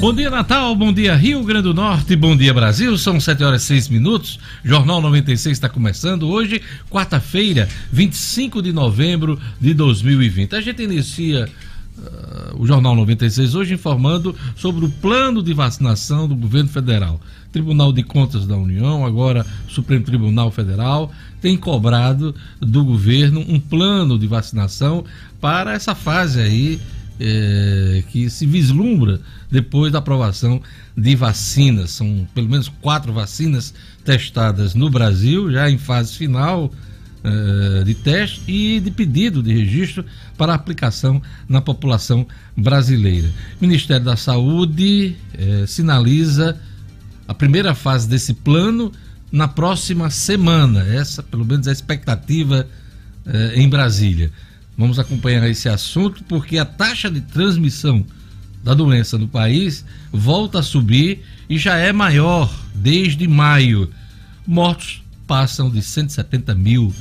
Bom dia, Natal. Bom dia, Rio Grande do Norte. Bom dia, Brasil. São 7 horas e 6 minutos. Jornal 96 está começando hoje, quarta-feira, 25 de novembro de 2020. A gente inicia uh, o Jornal 96 hoje informando sobre o plano de vacinação do governo federal. Tribunal de Contas da União, agora Supremo Tribunal Federal, tem cobrado do governo um plano de vacinação para essa fase aí é, que se vislumbra depois da aprovação de vacinas. São pelo menos quatro vacinas testadas no Brasil, já em fase final é, de teste e de pedido de registro para aplicação na população brasileira. O Ministério da Saúde é, sinaliza a primeira fase desse plano na próxima semana. Essa, pelo menos, é a expectativa é, em Brasília. Vamos acompanhar esse assunto porque a taxa de transmissão da doença no país volta a subir e já é maior desde maio. Mortos passam de 170 mil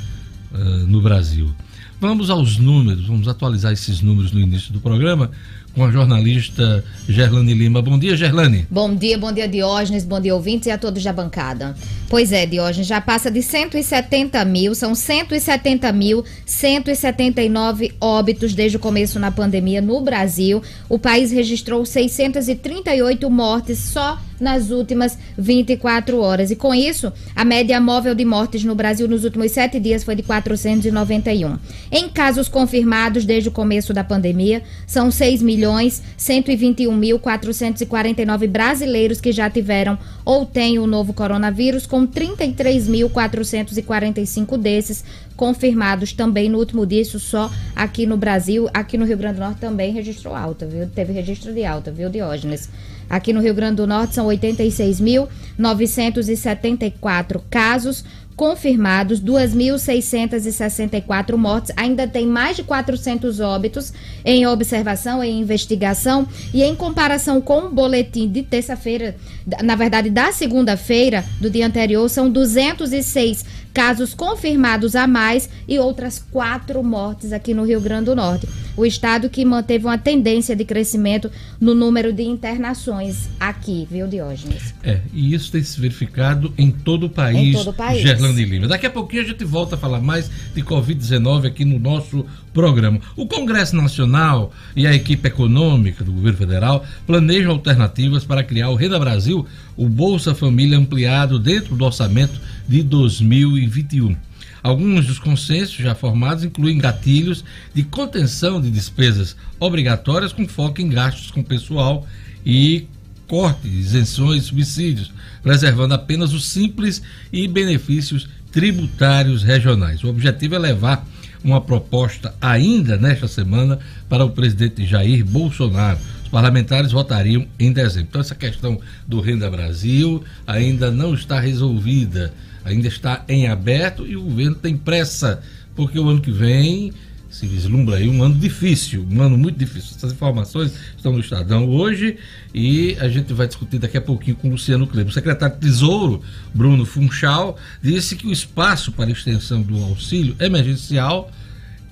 uh, no Brasil. Vamos aos números, vamos atualizar esses números no início do programa com a jornalista Gerlane Lima. Bom dia, Gerlane. Bom dia, bom dia, Diógenes, bom dia, ouvintes e a todos da bancada. Pois é, Diógenes, já passa de 170 mil, são 170 mil 179 óbitos desde o começo na pandemia no Brasil. O país registrou 638 mortes só nas últimas 24 horas. E com isso, a média móvel de mortes no Brasil nos últimos sete dias foi de 491. Em casos confirmados desde o começo da pandemia, são 6 milhões 121 mil 449 brasileiros que já tiveram ou têm o novo coronavírus, com 33.445 desses confirmados também no último dia, isso só aqui no Brasil, aqui no Rio Grande do Norte também registrou alta, viu? Teve registro de alta, viu, Diógenes? Aqui no Rio Grande do Norte são 86.974 casos confirmados, 2.664 mortes, ainda tem mais de 400 óbitos em observação, em investigação, e em comparação com o boletim de terça-feira, na verdade da segunda-feira do dia anterior, são 206 casos confirmados a mais e outras quatro mortes aqui no Rio Grande do Norte. O estado que manteve uma tendência de crescimento no número de internações aqui, viu, Diógenes? É, e isso tem se verificado em todo o país, em todo o país. Gerlando e Lima. Daqui a pouquinho a gente volta a falar mais de Covid-19 aqui no nosso programa. O Congresso Nacional e a equipe econômica do governo federal planejam alternativas para criar o Renda Brasil, o Bolsa Família ampliado dentro do orçamento de 2021. Alguns dos consensos já formados incluem gatilhos de contenção de despesas obrigatórias com foco em gastos com pessoal e cortes, isenções, subsídios, preservando apenas os simples e benefícios tributários regionais. O objetivo é levar uma proposta ainda nesta semana para o presidente Jair Bolsonaro. Os parlamentares votariam em dezembro. Então, essa questão do Renda Brasil ainda não está resolvida ainda está em aberto e o governo tem pressa, porque o ano que vem se vislumbra aí um ano difícil, um ano muito difícil. Essas informações estão no Estadão hoje e a gente vai discutir daqui a pouquinho com o Luciano Kleber. O secretário de Tesouro, Bruno Funchal, disse que o espaço para extensão do auxílio emergencial,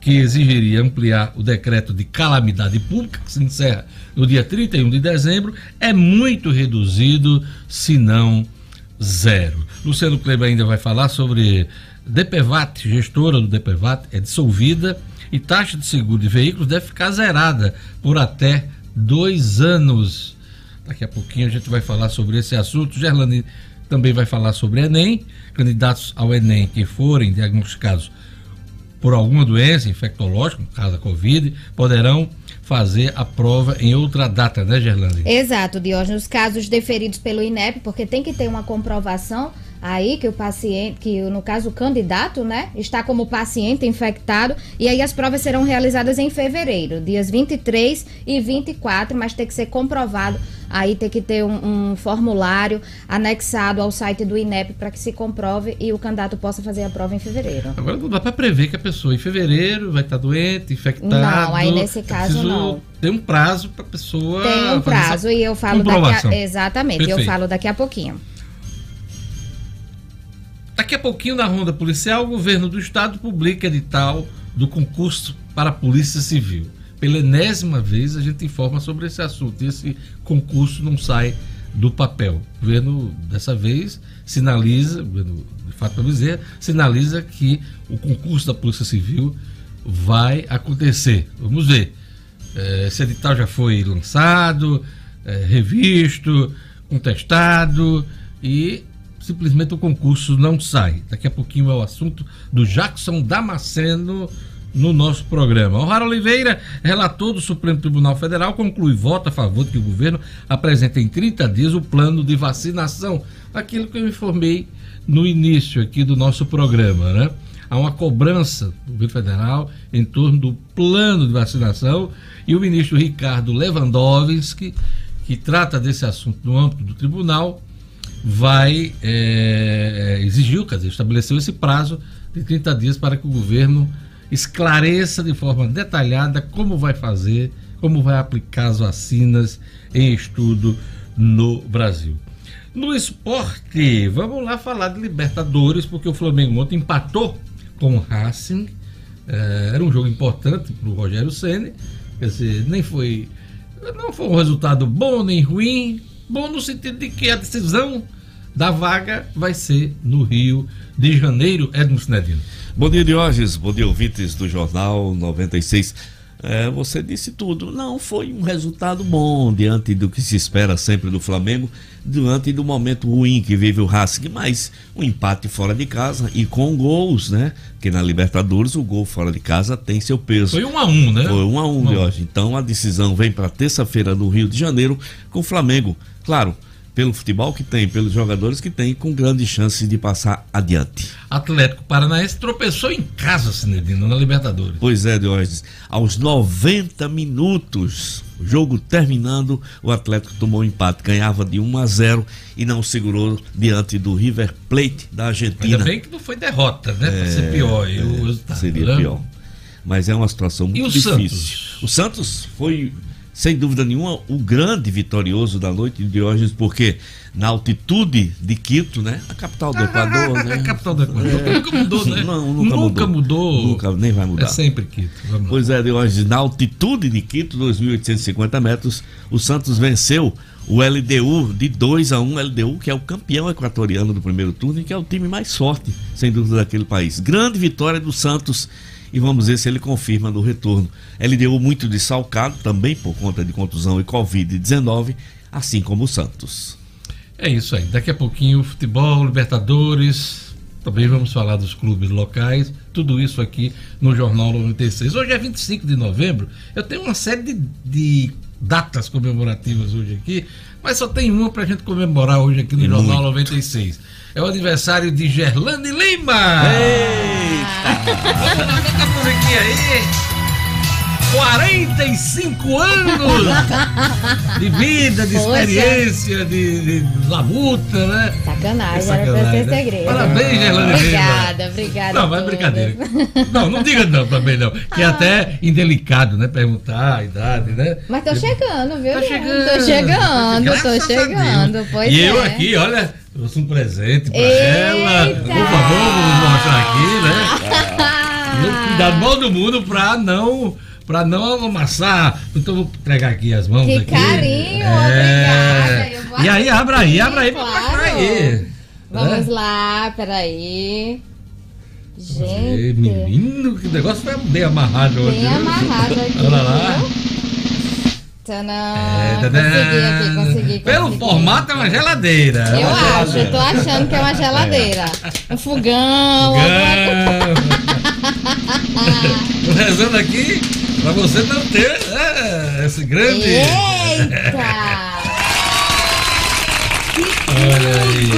que exigiria ampliar o decreto de calamidade pública, que se encerra no dia 31 de dezembro, é muito reduzido, se não zero. Luciano Kleber ainda vai falar sobre DPVAT, gestora do DPVAT, é dissolvida e taxa de seguro de veículos deve ficar zerada por até dois anos. Daqui a pouquinho a gente vai falar sobre esse assunto. Gerlane também vai falar sobre Enem. Candidatos ao Enem que forem diagnosticados por alguma doença infectológica, no caso a Covid, poderão fazer a prova em outra data, né, Gerlane? Exato, Diógenes. Os casos deferidos pelo INEP, porque tem que ter uma comprovação aí que o paciente, que no caso o candidato, né, está como paciente infectado, e aí as provas serão realizadas em fevereiro, dias 23 e 24, mas tem que ser comprovado aí tem que ter um, um, formulário anexado ao site do INEP para que se comprove e o candidato possa fazer a prova em fevereiro. Agora não dá para prever que a pessoa em fevereiro vai estar doente, infectada. Não, aí nesse caso não. Tem um prazo para a pessoa. Tem um prazo e eu falo daqui a, exatamente, Perfeito. eu falo daqui a pouquinho. Daqui a pouquinho, na ronda policial, o governo do estado publica edital do concurso para a Polícia Civil. pela enésima vez a gente informa sobre esse assunto. Esse concurso não sai do papel. O governo, dessa vez, sinaliza, de Fátima Bezerra, sinaliza que o concurso da Polícia Civil vai acontecer. Vamos ver. É, esse edital já foi lançado, é, revisto, contestado e simplesmente o concurso não sai. Daqui a pouquinho é o assunto do Jackson Damasceno no nosso programa. O'Hara Oliveira, relator do Supremo Tribunal Federal, conclui voto a favor de que o governo apresente em 30 dias o plano de vacinação. Aquilo que eu informei no início aqui do nosso programa, né? Há uma cobrança do governo federal em torno do plano de vacinação e o ministro Ricardo Lewandowski, que trata desse assunto no âmbito do tribunal, vai é, exigiu, quer dizer, estabeleceu esse prazo de 30 dias para que o governo esclareça de forma detalhada como vai fazer, como vai aplicar as vacinas em estudo no Brasil. No esporte, vamos lá falar de Libertadores, porque o Flamengo ontem empatou com o Racing. É, era um jogo importante para o Rogério Senna. Quer dizer, nem foi. Não foi um resultado bom nem ruim. Bom no sentido de que a decisão da vaga vai ser no Rio de Janeiro, Edmo Sinedino. Bom dia, Diógenes. Bom dia, ouvintes do Jornal 96. É, você disse tudo. Não foi um resultado bom diante do que se espera sempre do Flamengo, diante do momento ruim que vive o Racing, mas um empate fora de casa e com gols, né? Que na Libertadores o gol fora de casa tem seu peso. Foi um a um, né? Foi um a um, um. Diógenes. Então a decisão vem para terça-feira no Rio de Janeiro com o Flamengo. Claro, pelo futebol que tem, pelos jogadores que tem, com grandes chances de passar adiante. Atlético Paranaense tropeçou em casa, Cinedino, na Libertadores. Pois é, Diógenes. Aos 90 minutos, o jogo terminando, o Atlético tomou um empate, ganhava de 1 a 0 e não segurou diante do River Plate da Argentina. Ainda bem que não foi derrota, né? É, Para ser pior. É, seria né? pior. Mas é uma situação muito e o difícil. Santos? O Santos foi sem dúvida nenhuma, o grande vitorioso da noite de hoje, porque na altitude de Quito, né? A capital do Equador, né? A capital do Equador. É. Nunca mudou, né? Não, nunca, nunca mudou. mudou. Nunca, nem vai mudar. É sempre Quito. Vamos pois é, de hoje, na altitude de Quito, 2.850 metros, o Santos venceu o LDU de 2 a 1 LDU, que é o campeão equatoriano do primeiro turno e que é o time mais forte, sem dúvida, daquele país. Grande vitória do Santos e vamos ver se ele confirma no retorno. LDU muito dessalcado, também por conta de contusão e Covid-19, assim como o Santos. É isso aí. Daqui a pouquinho, futebol, Libertadores. Também vamos falar dos clubes locais. Tudo isso aqui no Jornal 96. Hoje é 25 de novembro. Eu tenho uma série de, de datas comemorativas hoje aqui, mas só tem uma para a gente comemorar hoje aqui no e Jornal muito. 96. É o aniversário de Gerlane Lima! Eita! Canta a musiquinha aí! 45 anos de vida, de experiência, de, de labuta, né? Sacanagem, é sacanagem era pra ser né? segredo. Parabéns, Gerlane Obrigada, obrigada. Não, mas é brincadeira. Não, não diga não também não. Que é ah. até indelicado, né? Perguntar a idade, né? Mas tô chegando, viu? Tô chegando. Tô chegando, tô chegando. Pois e é. eu aqui, olha, trouxe um presente pra Eita. ela. Por favor, vamos mostrar aqui, né? Cuidado mal do mundo pra não para não amassar. Então vou entregar aqui as mãos que aqui. carinho, é... obrigada. E aí, abra aí, abra aí claro. pra aí. Vamos é? lá, peraí. Gente. Menino, que negócio foi bem amarrado hoje. Bem amarrado aqui. Olha lá. Tadã. É, consegui aqui, consegui, Pelo formato é uma geladeira. Eu é uma acho, geladeira. tô achando que é uma geladeira. É. Um fogão. fogão. Tô rezando aqui Pra você não ter é, esse grande. Eita! Olha aí.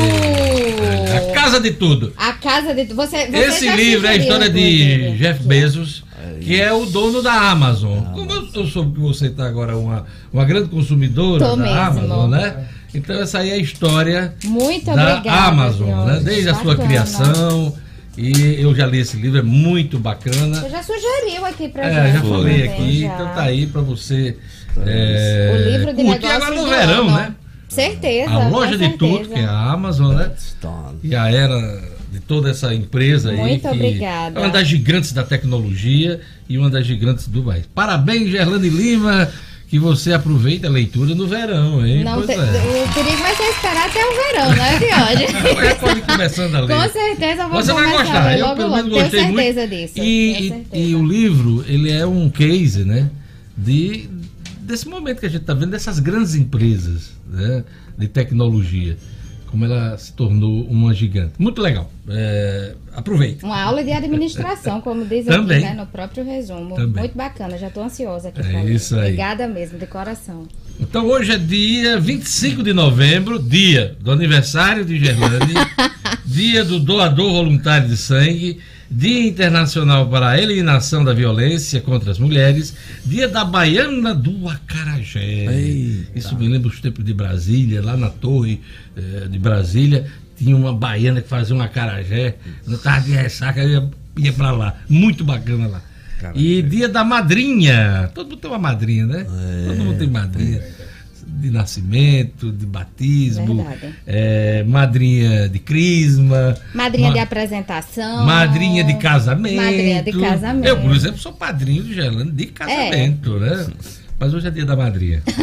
A casa de tudo. A casa de tudo. Você, você Esse livro é a história de Jeff Bezos, que é o dono da Amazon. Como eu soube que você está agora uma, uma grande consumidora Tô da mesmo. Amazon, né? Então essa aí é a história Muito da obrigada, Amazon, né? Desde a sua criação e eu já li esse livro, é muito bacana. Você já sugeriu aqui pra é, gente. Já falei aqui, já. então tá aí pra você. É, o livro de curtir agora no verão, ano. né? Certeza. A loja de tudo, que é a Amazon, né? E a era de toda essa empresa Muito aí. obrigada. É uma das gigantes da tecnologia e uma das gigantes do país. Parabéns, Gerlane Lima, que você aproveita a leitura no verão, hein? Não te, é. O perigo vai ser esperar até o verão, né, pode ir começando a ler. Com certeza eu vou Você vai gostar, eu pelo menos gostei Tenho muito. certeza disso. E, e- certeza. e o livro, ele é um case, né? De, desse momento que a gente está vendo, dessas grandes empresas né, de tecnologia. Como ela se tornou uma gigante. Muito legal. É, aproveite. Uma aula de administração, como diz Também. aqui, né, no próprio resumo. Também. Muito bacana, já estou ansiosa aqui É ler. isso aí. Obrigada mesmo, de coração. Então hoje é dia 25 de novembro, dia do aniversário de Gerlane, dia do doador voluntário de sangue, dia internacional para a eliminação da violência contra as mulheres, dia da Baiana do Acarajé. Eita. Isso me lembra os tempos de Brasília, lá na torre eh, de Brasília, tinha uma baiana que fazia um acarajé, no tarde de ressaca, ia, ia para lá. Muito bacana lá. E dia da madrinha. Todo mundo tem uma madrinha, né? Todo mundo tem madrinha. De nascimento, de batismo, é, madrinha de crisma. Madrinha ma- de apresentação. Madrinha de casamento. Madrinha de casamento. É. Eu, por exemplo, sou padrinho de Gelane de casamento, né? Mas hoje é dia da madrinha.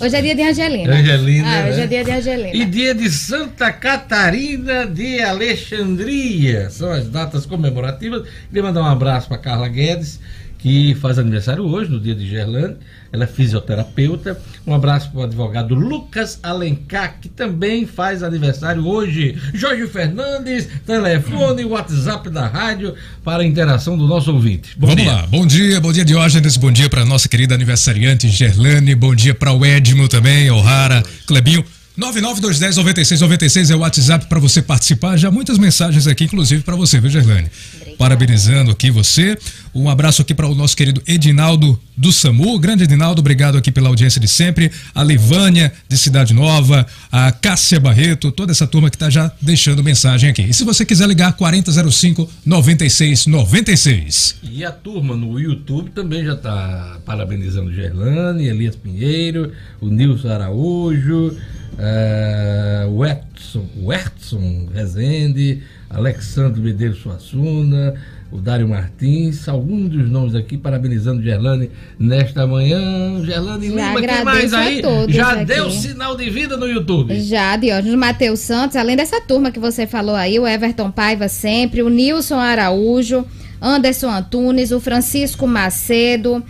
Hoje é dia de Angelina. Angelina, Ah, hoje né? é dia de Angelina. E dia de Santa Catarina de Alexandria. São as datas comemorativas. Queria mandar um abraço para Carla Guedes, que faz aniversário hoje, no dia de Gerlane. Ela é fisioterapeuta. Um abraço para o advogado Lucas Alencar, que também faz aniversário hoje. Jorge Fernandes, telefone, WhatsApp da rádio para a interação do nosso ouvinte. Bom Vamos dia. lá, bom dia, bom dia Diógenes, bom dia para nossa querida aniversariante Gerlane, bom dia para o Edmo também, O'Hara, Clebinho. 99210-9696 é o WhatsApp para você participar. Já muitas mensagens aqui, inclusive para você, viu, Gerlane? Parabenizando aqui você. Um abraço aqui para o nosso querido Edinaldo do SAMU. Grande Edinaldo, obrigado aqui pela audiência de sempre. A Livânia de Cidade Nova, a Cássia Barreto, toda essa turma que está já deixando mensagem aqui. E se você quiser ligar, 4005-9696. E a turma no YouTube também já está parabenizando Gerlane, Elias Pinheiro, o Nilson Araújo, eh, o Edson, o Edson Rezende, Alexandre Medeiros Suassuna, o Dário Martins, alguns dos nomes aqui parabenizando Gerlane nesta manhã. Gerlane Já Lima, quem mais aí? Já aqui. deu sinal de vida no YouTube. Já, Diógenes Matheus Santos, além dessa turma que você falou aí, o Everton Paiva sempre, o Nilson Araújo, Anderson Antunes, o Francisco Macedo,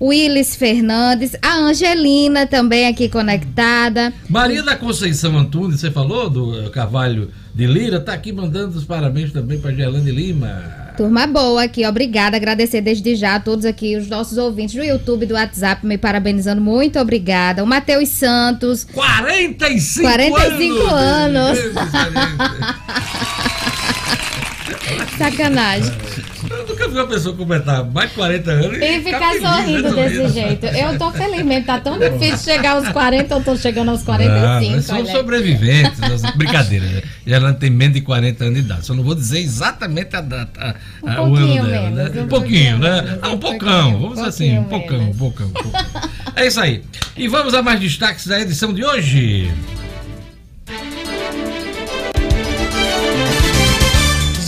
Willis Fernandes, a Angelina também aqui conectada. Maria da Conceição Antunes, você falou do eh, Carvalho de Lira, tá aqui mandando os parabéns também para Gerlane Lima. Turma boa aqui, obrigada. Agradecer desde já a todos aqui, os nossos ouvintes do YouTube, do WhatsApp, me parabenizando. Muito obrigada. O Matheus Santos, 45, 45 anos. Deus, Maria. sacanagem. Eu nunca vi uma pessoa completar mais de 40 anos E ficar feliz, sorrindo desse jeito. Eu tô feliz mesmo, tá tão difícil chegar aos 40, eu tô chegando aos Ah, 45. mas são sobreviventes. Brincadeira. né? Ela tem menos de 40 anos de idade. Só não vou dizer exatamente a data, Um a- o pouquinho ano dela, menos, né? um Um pouquinho, pouquinho né? Ah, um pocão. pouquinho, Vamos dizer assim, um pouquinho pocão, um pocão, um pocão. É isso aí. E vamos a mais destaques da edição de hoje.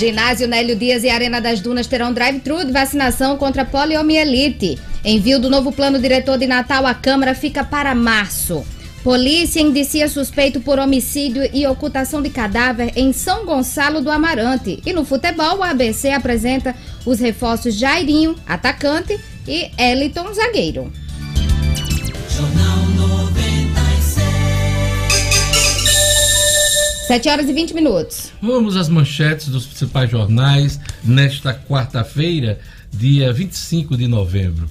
Ginásio Nélio Dias e Arena das Dunas terão drive-thru de vacinação contra poliomielite. Envio do novo plano diretor de Natal à Câmara fica para março. Polícia indicia suspeito por homicídio e ocultação de cadáver em São Gonçalo do Amarante. E no futebol, o ABC apresenta os reforços Jairinho, atacante, e Eliton, zagueiro. Jornal 7 horas e 20 minutos. Vamos às manchetes dos principais jornais nesta quarta-feira, dia 25 de novembro.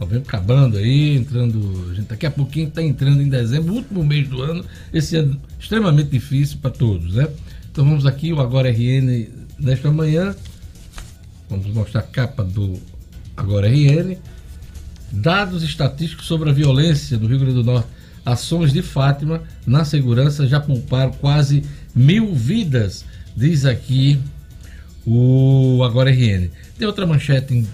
Novembro acabando aí, entrando. Gente daqui a pouquinho está entrando em dezembro, último mês do ano. Esse ano extremamente difícil para todos, né? Então vamos aqui, o Agora RN nesta manhã. Vamos mostrar a capa do Agora RN. Dados estatísticos sobre a violência no Rio Grande do Norte. Ações de Fátima na segurança já pouparam quase mil vidas, diz aqui o Agora RN. Tem outra manchete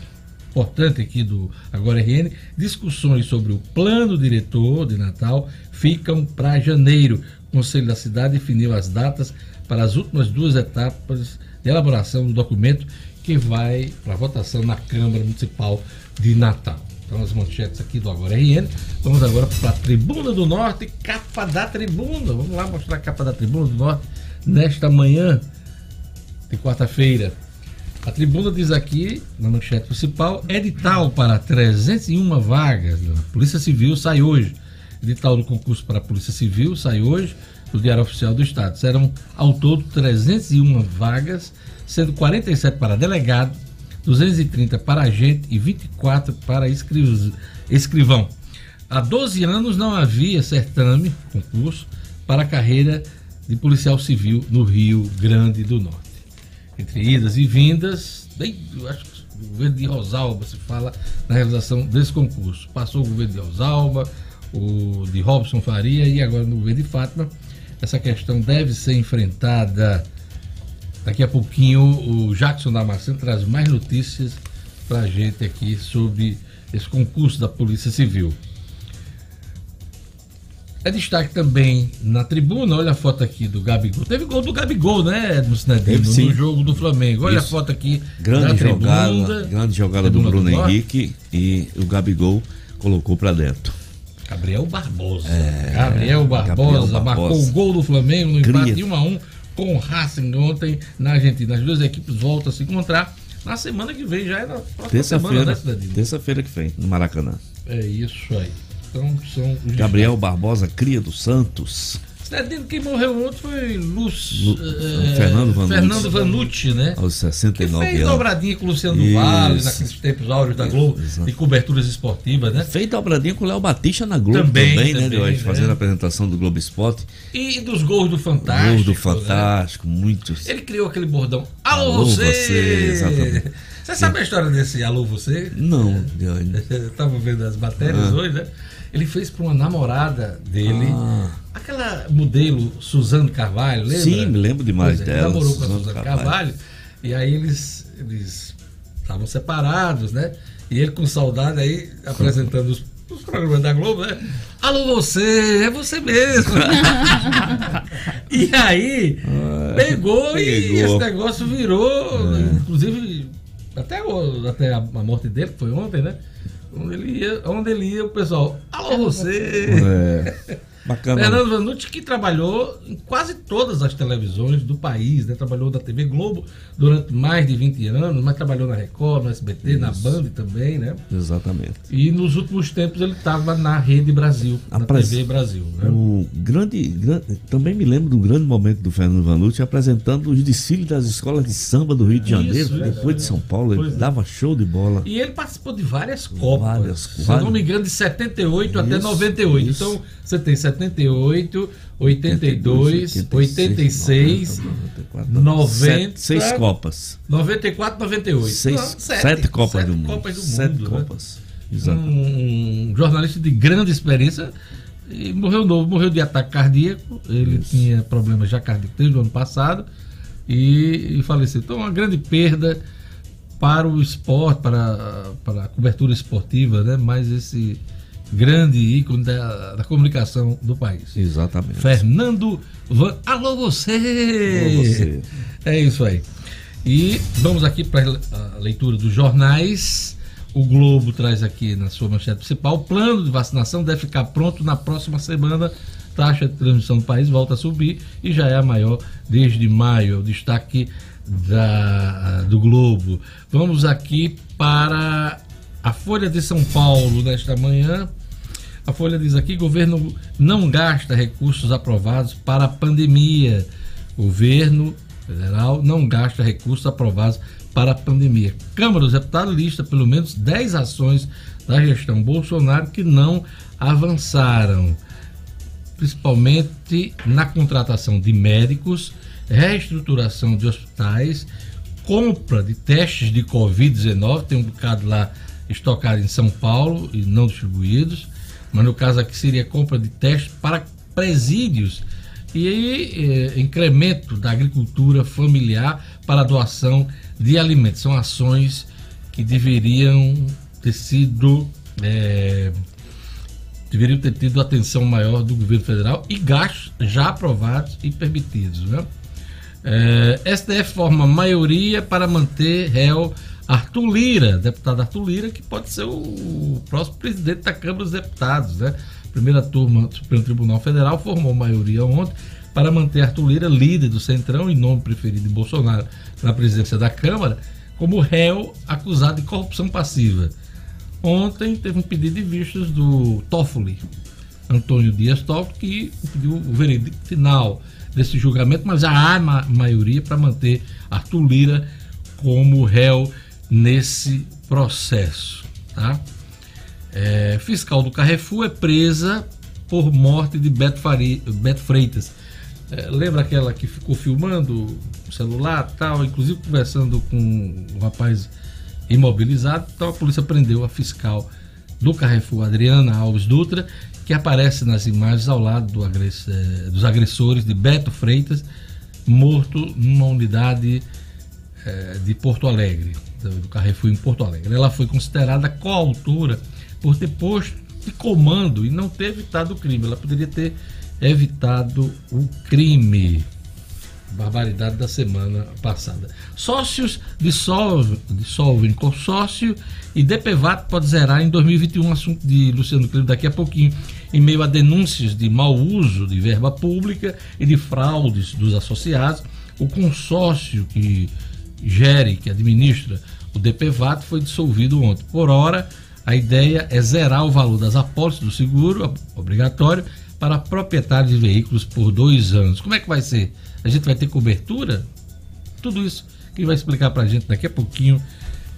importante aqui do Agora RN: discussões sobre o plano diretor de Natal ficam para janeiro. O Conselho da Cidade definiu as datas para as últimas duas etapas de elaboração do documento que vai para votação na Câmara Municipal de Natal. Então as manchetes aqui do Agora RN. Vamos agora para a Tribuna do Norte, capa da Tribuna. Vamos lá mostrar a capa da Tribuna do Norte nesta manhã de quarta-feira. A tribuna diz aqui, na manchete principal, edital para 301 vagas da Polícia Civil sai hoje. Edital do concurso para a Polícia Civil sai hoje no Diário Oficial do Estado. Serão ao todo 301 vagas, sendo 47 para delegado, 230 para agente e 24 para escri- escrivão. Há 12 anos não havia certame, concurso, para a carreira de policial civil no Rio Grande do Norte entre idas e vindas, desde, eu acho que o governo de Rosalba se fala na realização desse concurso. Passou o governo de Rosalba, o de Robson Faria e agora no governo de Fátima. Essa questão deve ser enfrentada. Daqui a pouquinho o Jackson Damasceno traz mais notícias para a gente aqui sobre esse concurso da Polícia Civil. É destaque também na tribuna, olha a foto aqui do Gabigol. Teve gol do Gabigol, né, Edmo Sinedino, Teve, sim. no jogo do Flamengo. Olha Isso. a foto aqui Grande da jogada, tribuna. grande jogada do Bruno Norte. Henrique e o Gabigol colocou pra dentro. Gabriel Barbosa. Gabriel Barbosa Gabriel Barbosa. marcou o gol do Flamengo no empate Cria. de 1 a 1 com o Racing ontem na Argentina. As duas equipes voltam a se encontrar na semana que vem, já é na próxima semana, né, Terça-feira, Cidadinho? terça-feira que vem, no Maracanã. É isso aí. Então são os Gabriel Barbosa, cria do Santos, Cidadinho, quem morreu ontem foi Luz, Lu- eh, Fernando Vanucci. Fernando Vanucci, né? aos Que 69 fez anos. dobradinha com o Luciano Isso. Vale, naqueles tempos áureos da Globo, Exato. de coberturas esportivas, né? Fez dobradinha com o Léo Batista na Globo Também, também, né, também, de hoje, né? fazendo a apresentação do Globo Esporte. E dos gols do Fantástico. Gols do né? Fantástico, muitos. Ele criou aquele bordão. Alô, Alô, você! você, exatamente. Você sabe a história desse Alô Você? Não? Eu tava vendo as matérias Ah. hoje, né? Ele fez para uma namorada dele, Ah. aquela modelo Suzane Carvalho, lembra? Sim, me lembro demais é, dela, Namorou com a Suzane Suzane Carvalho. Carvalho. E aí eles eles estavam separados, né? E ele com saudade aí apresentando os, os programas da Globo, né? Alô você, é você mesmo. e aí pegou, e pegou. esse negócio virou, inclusive até, até a, a morte dele, que foi ontem, né? Onde ele ia, onde ele ia o pessoal, alô você. É, bacana. Fernando Vanucci, que trabalhou em quase todas as televisões do país, né? Trabalhou na TV Globo durante mais de 20 anos, mas trabalhou na Record, no SBT, na Band também, né? Exatamente. E nos últimos tempos ele estava na Rede Brasil, na Apres- TV Brasil, né? O grande, gran- também me lembro do grande momento do Fernando Vanucci apresentando os desfiles das escolas de samba do Rio de Isso, Janeiro, isso, depois de São Paulo, ele é. dava show de bola. E ele participou de várias Copas. Várias, Se várias. não me engano, de 78 até Isso, 98. isso. Então, você tem 78, 82, 86, 90, Sete- seis Copas. 94, 98. Seis, Não, sete, Copas sete do Mundo. Copas do sete mundo, né? Copas. Exato. Um, um jornalista de grande experiência e morreu novo, morreu de ataque cardíaco. Ele tinha problemas já cardíacos desde o ano passado e, e faleceu. Então, uma grande perda para o esporte, para, para a cobertura esportiva, né? Mas esse grande ícone da, da comunicação do país. Exatamente. Fernando Van. Alô você! Alô, você. É isso aí. E vamos aqui para a leitura dos jornais. O Globo traz aqui na sua manchete principal: o plano de vacinação deve ficar pronto na próxima semana. Taxa de transmissão do país volta a subir e já é a maior desde maio. É o destaque da, do Globo. Vamos aqui para a Folha de São Paulo nesta manhã. A Folha diz aqui: governo não gasta recursos aprovados para a pandemia. Governo federal não gasta recursos aprovados para a pandemia. Câmara dos Deputados lista pelo menos 10 ações da gestão Bolsonaro que não avançaram, principalmente na contratação de médicos, reestruturação de hospitais, compra de testes de Covid-19, tem um bocado lá estocado em São Paulo e não distribuídos, mas no caso aqui seria compra de testes para presídios e aí, eh, incremento da agricultura familiar para a doação de alimentos. São ações que deveriam ter sido. eh, deveriam ter tido atenção maior do governo federal e gastos já aprovados e permitidos. Né? É, STF forma maioria para manter réu Arthur Lira, deputado Arthur Lira, que pode ser o próximo presidente da Câmara dos Deputados, né? Primeira turma do Supremo Tribunal Federal formou maioria ontem para manter Arthur Lira líder do Centrão e nome preferido de Bolsonaro na presidência da Câmara, como réu acusado de corrupção passiva. Ontem teve um pedido de vistas do Toffoli, Antônio Dias Toffoli, que pediu o veredicto final desse julgamento, mas já há ma maioria para manter Arthur Lira como réu nesse processo. Tá? É, fiscal do Carrefour é presa por morte de Beto, Fari, Beto Freitas. É, lembra aquela que ficou filmando o celular tal, inclusive conversando com um rapaz imobilizado? Então a polícia prendeu a fiscal do Carrefour, Adriana Alves Dutra, que aparece nas imagens ao lado do agress, é, dos agressores de Beto Freitas, morto numa unidade é, de Porto Alegre, do Carrefour em Porto Alegre. Ela foi considerada coautora por ter posto de comando e não ter evitado o crime. Ela poderia ter evitado o crime. Barbaridade da semana passada. Sócios dissolvem, dissolvem consórcio e DPVAT pode zerar em 2021, assunto de Luciano Clima daqui a pouquinho. Em meio a denúncias de mau uso de verba pública e de fraudes dos associados, o consórcio que gere, que administra o DPVAT foi dissolvido ontem. Por hora, a ideia é zerar o valor das apólices do seguro obrigatório para proprietários de veículos por dois anos. Como é que vai ser? A gente vai ter cobertura? Tudo isso quem vai explicar para a gente daqui a pouquinho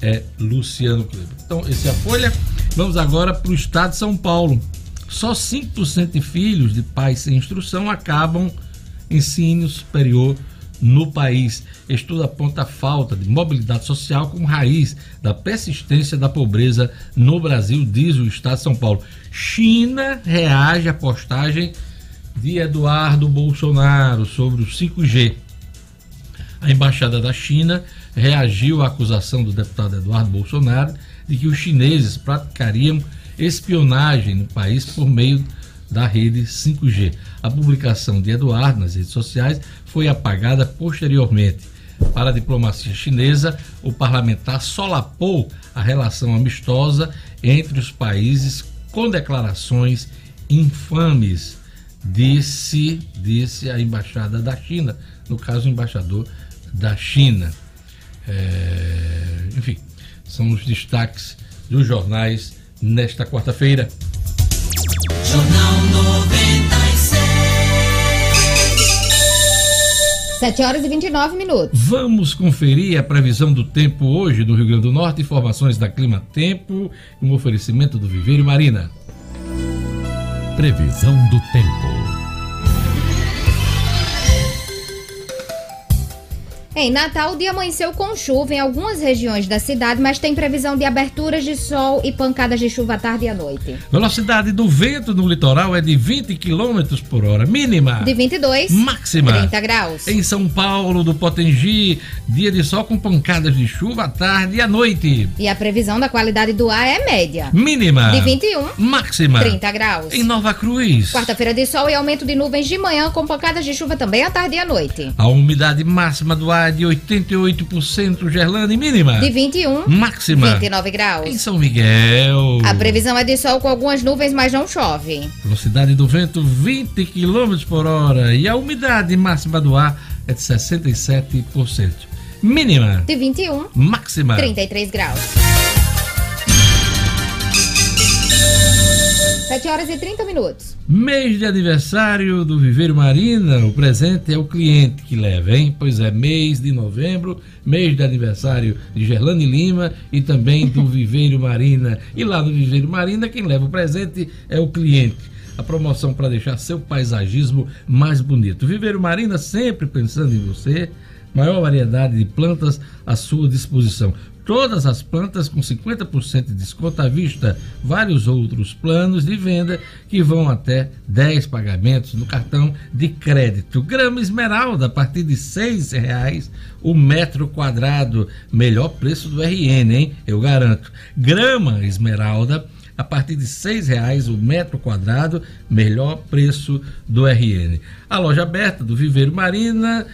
é Luciano Kleber. Então, esse é a Folha. Vamos agora para o estado de São Paulo. Só 5% de filhos de pais sem instrução acabam ensino superior no país. Estudo aponta a falta de mobilidade social como raiz da persistência da pobreza no Brasil, diz o Estado de São Paulo. China reage à postagem de Eduardo Bolsonaro sobre o 5G. A embaixada da China reagiu à acusação do deputado Eduardo Bolsonaro de que os chineses praticariam espionagem no país por meio da rede 5G. A publicação de Eduardo nas redes sociais foi apagada posteriormente. Para a diplomacia chinesa, o parlamentar solapou a relação amistosa entre os países com declarações infames, disse, disse a embaixada da China, no caso, o embaixador da China. É, enfim, são os destaques dos jornais nesta quarta-feira. Jornal 7 horas e 29 minutos. Vamos conferir a previsão do tempo hoje no Rio Grande do Norte, informações da Clima Tempo, um oferecimento do Viveiro Marina. Previsão do tempo. Em Natal, o dia amanheceu com chuva em algumas regiões da cidade, mas tem previsão de aberturas de sol e pancadas de chuva à tarde e à noite. Velocidade do vento no litoral é de 20 km por hora, mínima. De 22, Máxima. 30 graus. Em São Paulo, do Potengi, dia de sol com pancadas de chuva à tarde e à noite. E a previsão da qualidade do ar é média. Mínima. De 21, Máxima. 30 graus. Em Nova Cruz. Quarta-feira de sol e aumento de nuvens de manhã, com pancadas de chuva também à tarde e à noite. A umidade máxima do ar é de 88%, Gerlane, mínima. De 21, Máxima. 29 Em graus. São Miguel. A previsão é de sol com algumas nuvens, mas não chove. Velocidade do vento 20 km por hora. E a umidade máxima do ar é de 67%. Mínima. De 21, Máxima. 33 graus. 7 horas e 30 minutos. Mês de aniversário do Viveiro Marina, o presente é o cliente que leva, hein? Pois é, mês de novembro, mês de aniversário de Gerlane Lima e também do Viveiro Marina. E lá no Viveiro Marina, quem leva o presente é o cliente. A promoção para deixar seu paisagismo mais bonito. Viveiro Marina sempre pensando em você, maior variedade de plantas à sua disposição. Todas as plantas com 50% de desconto à vista, vários outros planos de venda que vão até 10 pagamentos no cartão de crédito. Grama esmeralda a partir de R$ 6,00 o metro quadrado, melhor preço do RN, hein? Eu garanto. Grama esmeralda a partir de R$ 6,00 o metro quadrado, melhor preço do RN. A loja aberta do Viveiro Marina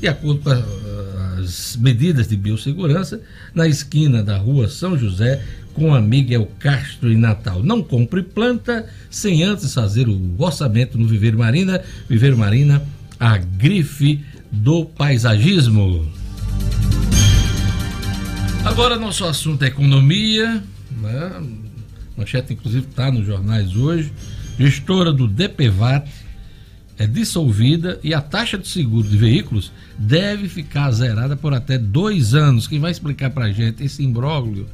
de acordo com as medidas de biossegurança, na esquina da rua São José com a Miguel Castro em Natal. Não compre planta sem antes fazer o orçamento no Viveiro Marina. Viveiro Marina, a grife do paisagismo. Agora nosso assunto é economia, né? manchete inclusive está nos jornais hoje. Gestora do DPVAT é dissolvida e a taxa de seguro de veículos deve ficar zerada por até dois anos. Quem vai explicar para gente esse imbróglio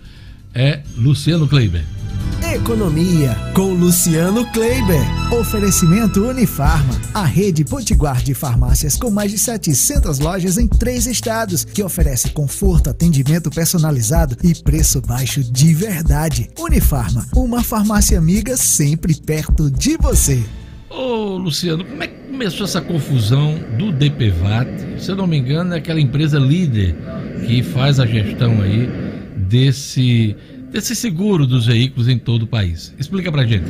é Luciano Kleiber. Economia com Luciano Kleiber. Oferecimento Unifarma, a rede potiguar de farmácias com mais de 700 lojas em três estados, que oferece conforto, atendimento personalizado e preço baixo de verdade. Unifarma, uma farmácia amiga sempre perto de você. Ô Luciano, como é que começou essa confusão do DPVAT? Se eu não me engano, é aquela empresa líder que faz a gestão aí desse, desse seguro dos veículos em todo o país. Explica pra gente.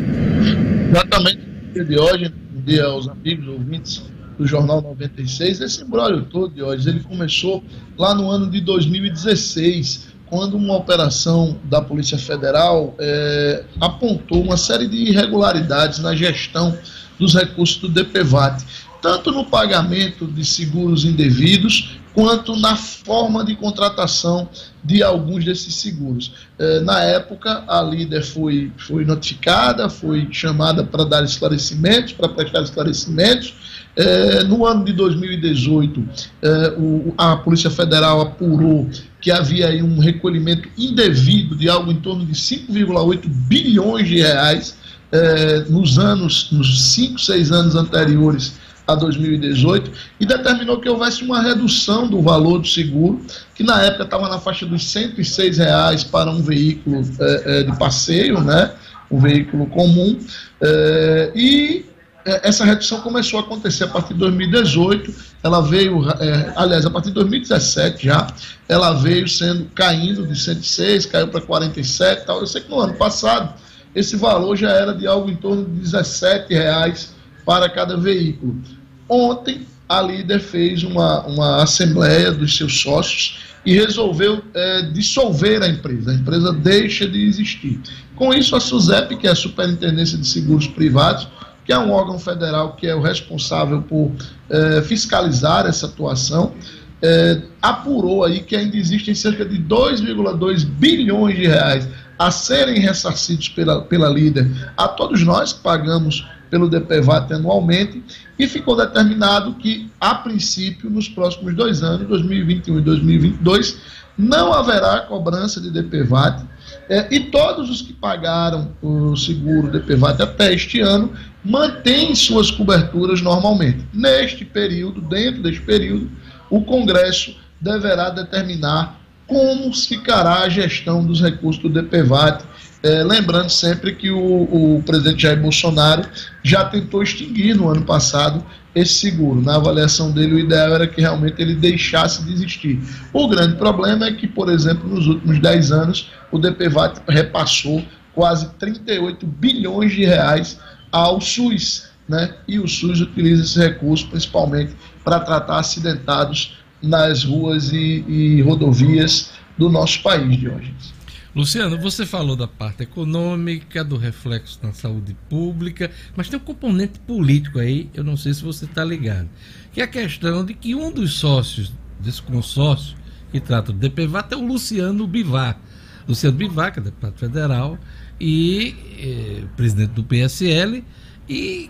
Exatamente, de hoje, dia aos amigos ouvintes do Jornal 96, esse embrólio todo de hoje, ele começou lá no ano de 2016, quando uma operação da Polícia Federal é, apontou uma série de irregularidades na gestão dos recursos do DPVAT, tanto no pagamento de seguros indevidos, quanto na forma de contratação de alguns desses seguros. Eh, na época, a líder foi, foi notificada, foi chamada para dar esclarecimentos, para prestar esclarecimentos. Eh, no ano de 2018, eh, o, a Polícia Federal apurou que havia aí um recolhimento indevido de algo em torno de 5,8 bilhões de reais nos anos, nos 5, 6 anos anteriores a 2018 e determinou que houvesse uma redução do valor do seguro, que na época estava na faixa dos 106 reais para um veículo é, é, de passeio, né, um veículo comum, e essa redução começou a acontecer a partir de 2018, ela veio, é, aliás, a partir de 2017 já, ela veio sendo caindo de 106, caiu para 47 tal. Eu sei que no ano passado esse valor já era de algo em torno de 17 reais para cada veículo. Ontem, a líder fez uma, uma assembleia dos seus sócios e resolveu é, dissolver a empresa. A empresa deixa de existir. Com isso, a SUSEP, que é a Superintendência de Seguros Privados, que é um órgão federal que é o responsável por é, fiscalizar essa atuação, é, apurou aí que ainda existem cerca de 2,2 bilhões de reais a serem ressarcidos pela, pela líder a todos nós que pagamos pelo DPVAT anualmente e ficou determinado que, a princípio, nos próximos dois anos, 2021 e 2022, não haverá cobrança de DPVAT é, e todos os que pagaram o seguro DPVAT até este ano mantêm suas coberturas normalmente. Neste período, dentro deste período, o Congresso deverá determinar como ficará a gestão dos recursos do DPVAT é, lembrando sempre que o, o, presidente Jair Bolsonaro já tentou extinguir no ano passado esse seguro. Na avaliação dele, o ideal era que realmente ele deixasse de existir. O grande problema é que, por exemplo, nos últimos 10 anos, o DPVAT repassou quase 38 bilhões de reais ao SUS. Né? E o SUS utiliza esse recurso principalmente para tratar acidentados nas ruas e, e rodovias do nosso país, de hoje. Luciano, você falou da parte econômica, do reflexo na saúde pública, mas tem um componente político aí, eu não sei se você está ligado, que é a questão de que um dos sócios desse consórcio que trata do DPVAT é o Luciano Bivar. Luciano Bivar, que é deputado federal e eh, presidente do PSL, e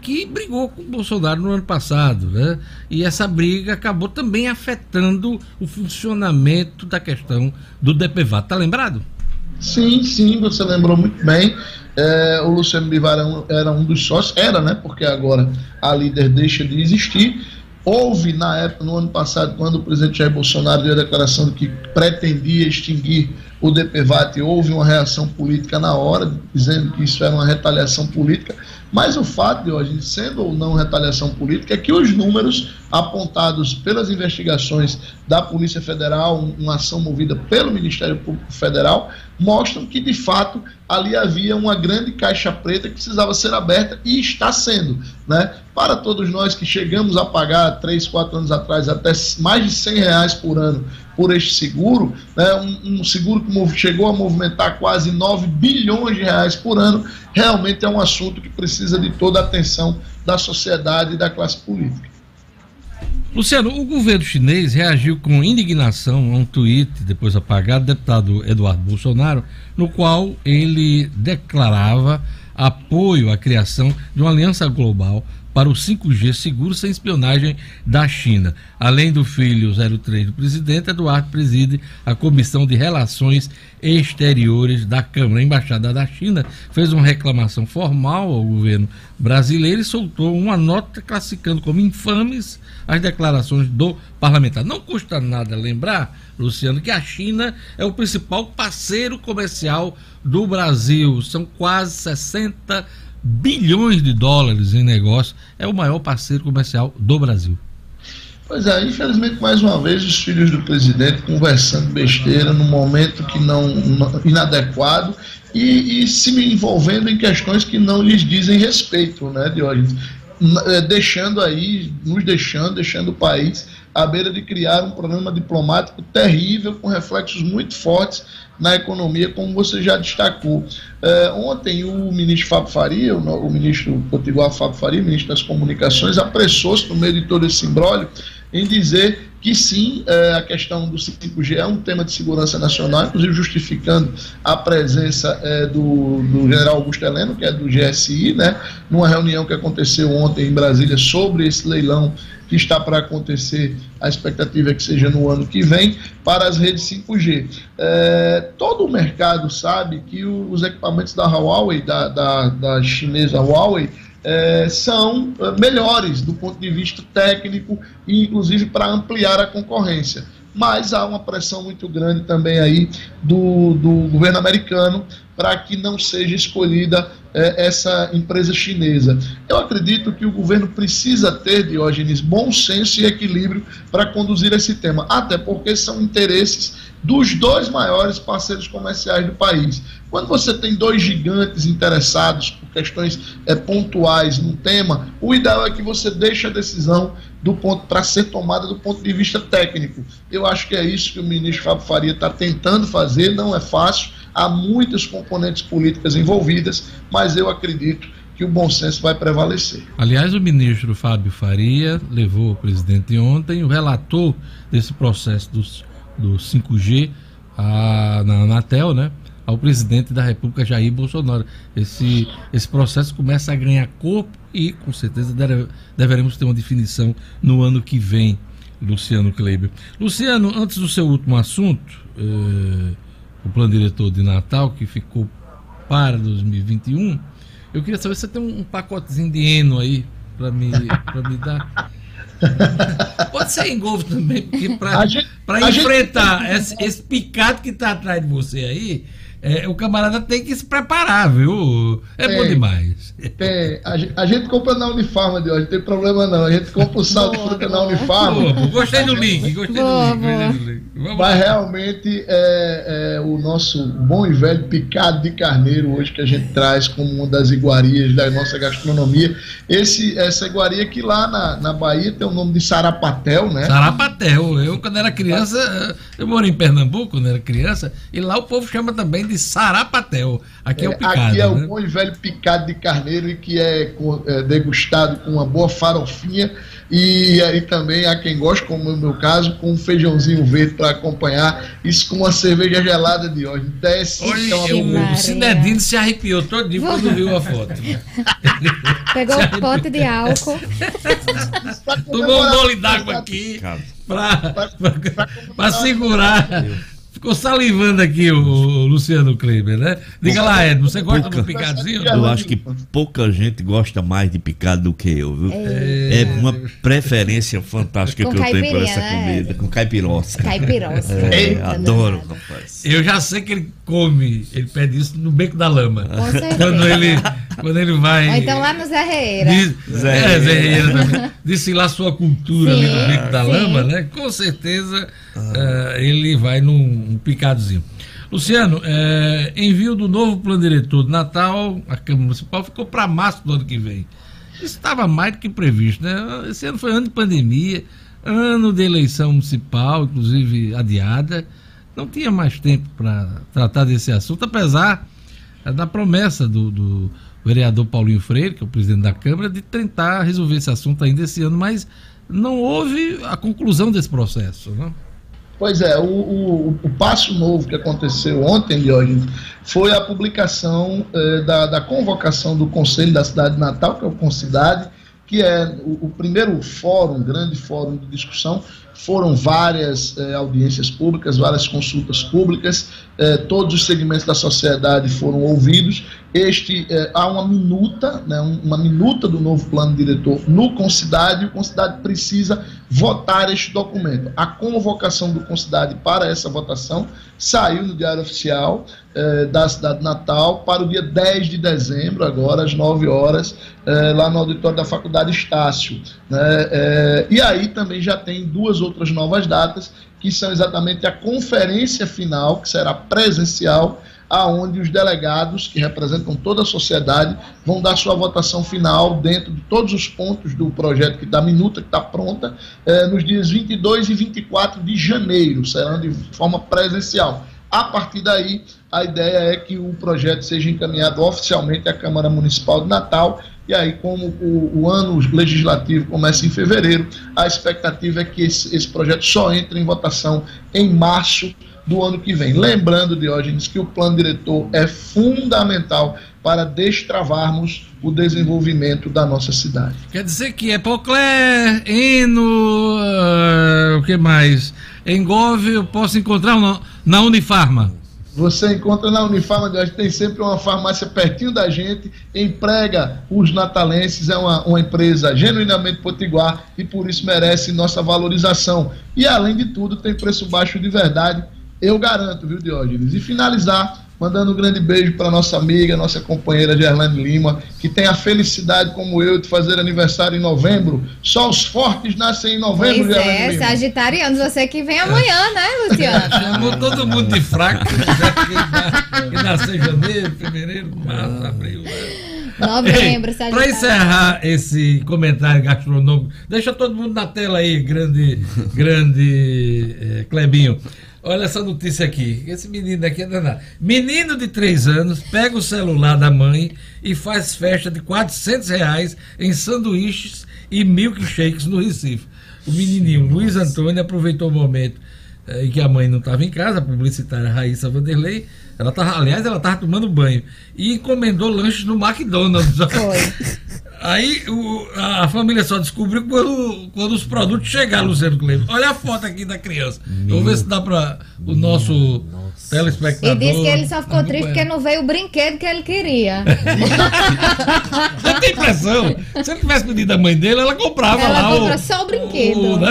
que brigou com o Bolsonaro no ano passado, né? E essa briga acabou também afetando o funcionamento da questão do DPVAT. Tá lembrado? Sim, sim, você lembrou muito bem. É, o Luciano Bivar era um dos sócios, era, né? Porque agora a líder deixa de existir. Houve, na época, no ano passado, quando o presidente Jair Bolsonaro deu a declaração de que pretendia extinguir o DPVAT, houve uma reação política na hora, dizendo que isso era uma retaliação política. Mas o fato de hoje, sendo ou não retaliação política, é que os números apontados pelas investigações da Polícia Federal, um- uma ação movida pelo Ministério Público Federal, mostram que de fato ali havia uma grande caixa preta que precisava ser aberta e está sendo, né? Para todos nós que chegamos a pagar três, quatro anos atrás até mais de 100 reais por ano por este seguro, né? um, um seguro que chegou a movimentar quase 9 bilhões de reais por ano, realmente é um assunto que precisa de toda a atenção da sociedade e da classe política. Luciano, o governo chinês reagiu com indignação a um tweet, depois apagado, do deputado Eduardo Bolsonaro, no qual ele declarava apoio à criação de uma aliança global para o 5G seguro sem espionagem da China. Além do filho 03 do presidente, Eduardo preside a Comissão de Relações Exteriores da Câmara. A Embaixada da China fez uma reclamação formal ao governo brasileiro e soltou uma nota classificando como infames as declarações do parlamentar. Não custa nada lembrar, Luciano, que a China é o principal parceiro comercial do Brasil. São quase 60 bilhões de dólares em negócio. É o maior parceiro comercial do Brasil. Pois é, infelizmente, mais uma vez, os filhos do presidente conversando besteira num momento que não, inadequado e, e se envolvendo em questões que não lhes dizem respeito, né, Diógenes? Eh, Deixando aí, nos deixando, deixando o país à beira de criar um problema diplomático terrível, com reflexos muito fortes na economia, como você já destacou. Eh, ontem, o ministro Fábio Faria, o, o ministro Potiguar Fábio Faria, ministro das Comunicações, apressou-se, no meio de todo esse imbróglio, em dizer que sim, eh, a questão do 5G é um tema de segurança nacional, inclusive justificando a presença eh, do, do general Augusto Heleno, que é do GSI, né, numa reunião que aconteceu ontem em Brasília sobre esse leilão que está para acontecer, a expectativa é que seja no ano que vem, para as redes 5G. Eh, todo o mercado sabe que os equipamentos da Huawei, da, da, da chinesa Huawei, eh, são eh, melhores do ponto de vista técnico e inclusive para ampliar a concorrência. Mas há uma pressão muito grande também aí do, do governo americano para que não seja escolhida eh, essa empresa chinesa. Eu acredito que o governo precisa ter, Diógenes, bom senso e equilíbrio para conduzir esse tema, até porque são interesses dos dois maiores parceiros comerciais do país. Quando você tem dois gigantes interessados por questões eh, pontuais no tema, o ideal é que você deixe a decisão do ponto para ser tomada do ponto de vista técnico. Eu acho que é isso que o ministro Fábio Faria está tentando fazer, não é fácil, há muitas componentes políticas envolvidas, mas eu acredito que o bom senso vai prevalecer. Aliás, o ministro Fábio Faria levou o presidente ontem o relator desse processo dos, do 5G a, na Anatel, né? Ao presidente da República, Jair Bolsonaro. Esse, esse processo começa a ganhar corpo e, com certeza, dere- deveremos ter uma definição no ano que vem, Luciano Kleiber. Luciano, antes do seu último assunto, eh, o plano diretor de Natal, que ficou para 2021, eu queria saber se você tem um pacotezinho de eno aí para me, pra me dar. Pode ser em também, porque para a gente- enfrentar esse, esse picado que tá atrás de você aí, é, o camarada tem que se preparar, viu? É bom Tem. demais. Tem, a, a gente compra na Unifarma de hoje, não tem problema não. A gente compra o sal de fruta na. Unifarma. Gostei do link, gostei Boa, do link, boa. gostei do link. Vamos lá. Mas realmente é, é o nosso bom e velho picado de carneiro hoje que a gente traz como uma das iguarias da nossa gastronomia. Esse, essa iguaria que lá na, na Bahia tem o nome de Sarapatel, né? Sarapatel. Eu, quando era criança, eu morei em Pernambuco quando era criança, e lá o povo chama também de Sarapatel. Aqui é, o picado. Aqui é né? o bom e velho picado de carneiro e que é, é degustado com uma boa farofinha e aí também há quem gosta, como no meu caso, com um feijãozinho verde para acompanhar, isso com uma cerveja gelada de hoje. Desce, Olha, é uma o Cinedino se arrepiou todinho quando viu a foto. Pegou o pote de álcool. Tomou um gole d'água aqui pra segurar. Ficou salivando aqui o, o Luciano Kleber, né? Diga lá, Ed, você gosta do picadinho? eu acho que pouca gente gosta mais de picado do que eu, viu? É uma preferência fantástica Com que eu tenho por essa né? comida, com caipirosca. Caipirosca. É, Eita, adoro, rapaz. Eu já sei que ele come, ele pede isso no beco da lama. Com certeza. Quando ele quando ele vai. Ou então lá no Zé Reira. Diz, Zé é, Zé Reira. Também. Disse lá sua cultura ali Sim, no Beco da sim. Lama, né? Com certeza eh, ele vai num, picadozinho. Luciano, eh, envio do novo plano diretor de Natal, a Câmara Municipal ficou para março do ano que vem. Isso estava mais do que previsto, né? Esse ano foi ano de pandemia, ano de eleição municipal, inclusive adiada. Não tinha mais tempo para tratar desse assunto, apesar eh, da promessa do, do vereador Paulinho Freire, que é o presidente da Câmara, de tentar resolver esse assunto ainda esse ano, mas não houve a conclusão desse processo. Né? Pois é, o, o- o passo novo que aconteceu ontem, Diógenes, foi a publicação eh, da, da convocação do Conselho da Cidade de Natal, que é o Concidade, que é o, o primeiro fórum, grande fórum de discussão. Foram várias eh, audiências públicas, várias consultas públicas, eh, todos os segmentos da sociedade foram ouvidos. Este eh, há uma minuta, né, um- uma minuta do novo plano diretor no Concidade, e o Concidade precisa votar este documento. A convocação do Concidade para essa votação saiu no Diário Oficial eh, da cidade de Natal para o dia 10 de dezembro, agora às 9 horas, eh, lá no auditório da Faculdade Estácio. né? Eh, e aí também já tem duas outras novas datas, que são exatamente a conferência final, que será presencial, aonde os delegados, que representam toda a sociedade, vão dar sua votação final dentro de todos os pontos do projeto que da minuta que está pronta, nos dias 22 e 24 de janeiro, serão de forma presencial. A partir daí, a ideia é que o projeto seja encaminhado oficialmente à Câmara Municipal de Natal. E aí, como o, o ano legislativo começa em fevereiro, a expectativa é que esse, esse projeto só entre em votação em março do ano que vem. Lembrando, Diógenes, que o plano diretor é fundamental para destravarmos o desenvolvimento da nossa cidade. Quer dizer que é Poclé, Eno, ah, o que mais? Engove eu posso encontrar na Unifarma. Você encontra na Unifarma, tem sempre uma farmácia pertinho da gente, emprega os natalenses, é uma, uma empresa genuinamente potiguar e por isso merece nossa valorização. E além de tudo, tem preço baixo de verdade, eu garanto, viu, Diógenes? E finalizar mandando um grande beijo para nossa amiga, nossa companheira Gerlane Lima, que tem a felicidade, como eu, de fazer aniversário em novembro. Só os fortes nascem em novembro, Pois Gerlane é, Lima. Sagitarianos, você que vem amanhã, né, Luciano? Chamou todo mundo de fraco. né? que nasceu em janeiro, fevereiro, março, abril. Novembro, Para Sagitário. encerrar esse comentário gastronômico, deixa todo mundo na tela aí, grande, grande eh, Clebinho. Olha essa notícia aqui. Esse menino aqui é danado. Menino de 3 anos pega o celular da mãe e faz festa de 400 reais em sanduíches e milkshakes no Recife. O menininho Luiz Antônio aproveitou o momento eh, em que a mãe não estava em casa, a publicitária Raíssa Vanderlei. Ela tava, aliás, ela estava tomando banho e encomendou lanches no McDonald's. Foi. Aí o- a família só descobriu quando, quando os produtos chegaram, Luciano Cleber. Olha a foto aqui da criança. Eu vou ver se dá para o nosso E telespectador. disse que ele só ficou triste porque não veio o brinquedo que ele queria. Você tem impressão? Se ele tivesse pedido a mãe dele, ela comprava Ela lá. compra só o brinquedo. o- né?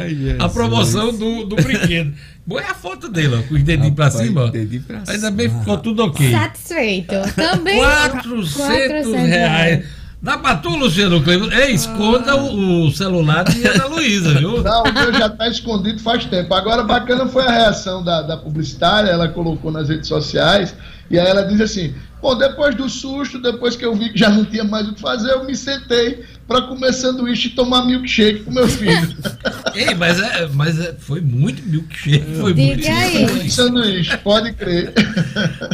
Ai, a promoção do, do brinquedo. Boa é a foto dele, ó, com os dedinhos pra Rapaz, cima. ó. dedinho pra Ainda bem que ficou tudo ok. Satisfeito. Também. 400 reais. Dá pra tu, Luciano Cleber? Ei, esconda o, o celular de Ana Luísa, viu? Não, o meu já está escondido faz tempo. Agora, bacana foi a reação da, da publicitária, ela colocou nas redes sociais, e aí ela diz assim: Pô, depois do susto, depois que eu vi que já não tinha mais o que fazer, eu me sentei para comer sanduíche e tomar milkshake com meu filho. Ei, mas, é, mas é, foi muito milkshake. Foi Diga muito aí. Sanduíche, pode crer.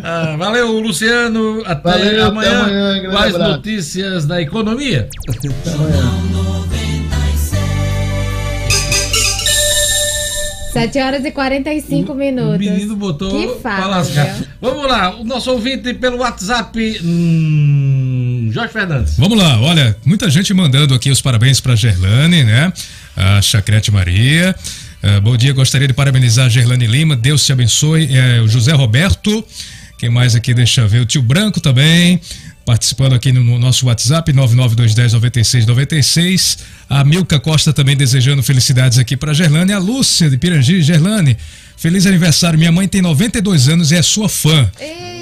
Ah, valeu, Luciano. Até Valeu, até amanhã. amanhã, grande Mais abraço. notícias da economia. Jornal 96. 7 horas e 45 minutos. O menino botou Que pra fácil. lascar. Vamos lá, o nosso ouvinte pelo WhatsApp, hum, Jorge Fernandes. Vamos lá, olha, muita gente mandando aqui os parabéns para Gerlane, né? A Chacrete Maria. Ah, bom dia, gostaria de parabenizar a Gerlane Lima, Deus te abençoe. É, o José Roberto, quem mais aqui? Deixa eu ver, o tio Branco também, participando aqui no, no nosso WhatsApp, 992109696. A Milka Costa também desejando felicidades aqui para Gerlane. A Lúcia de Pirangi, Gerlane, feliz aniversário. Minha mãe tem 92 anos e é sua fã.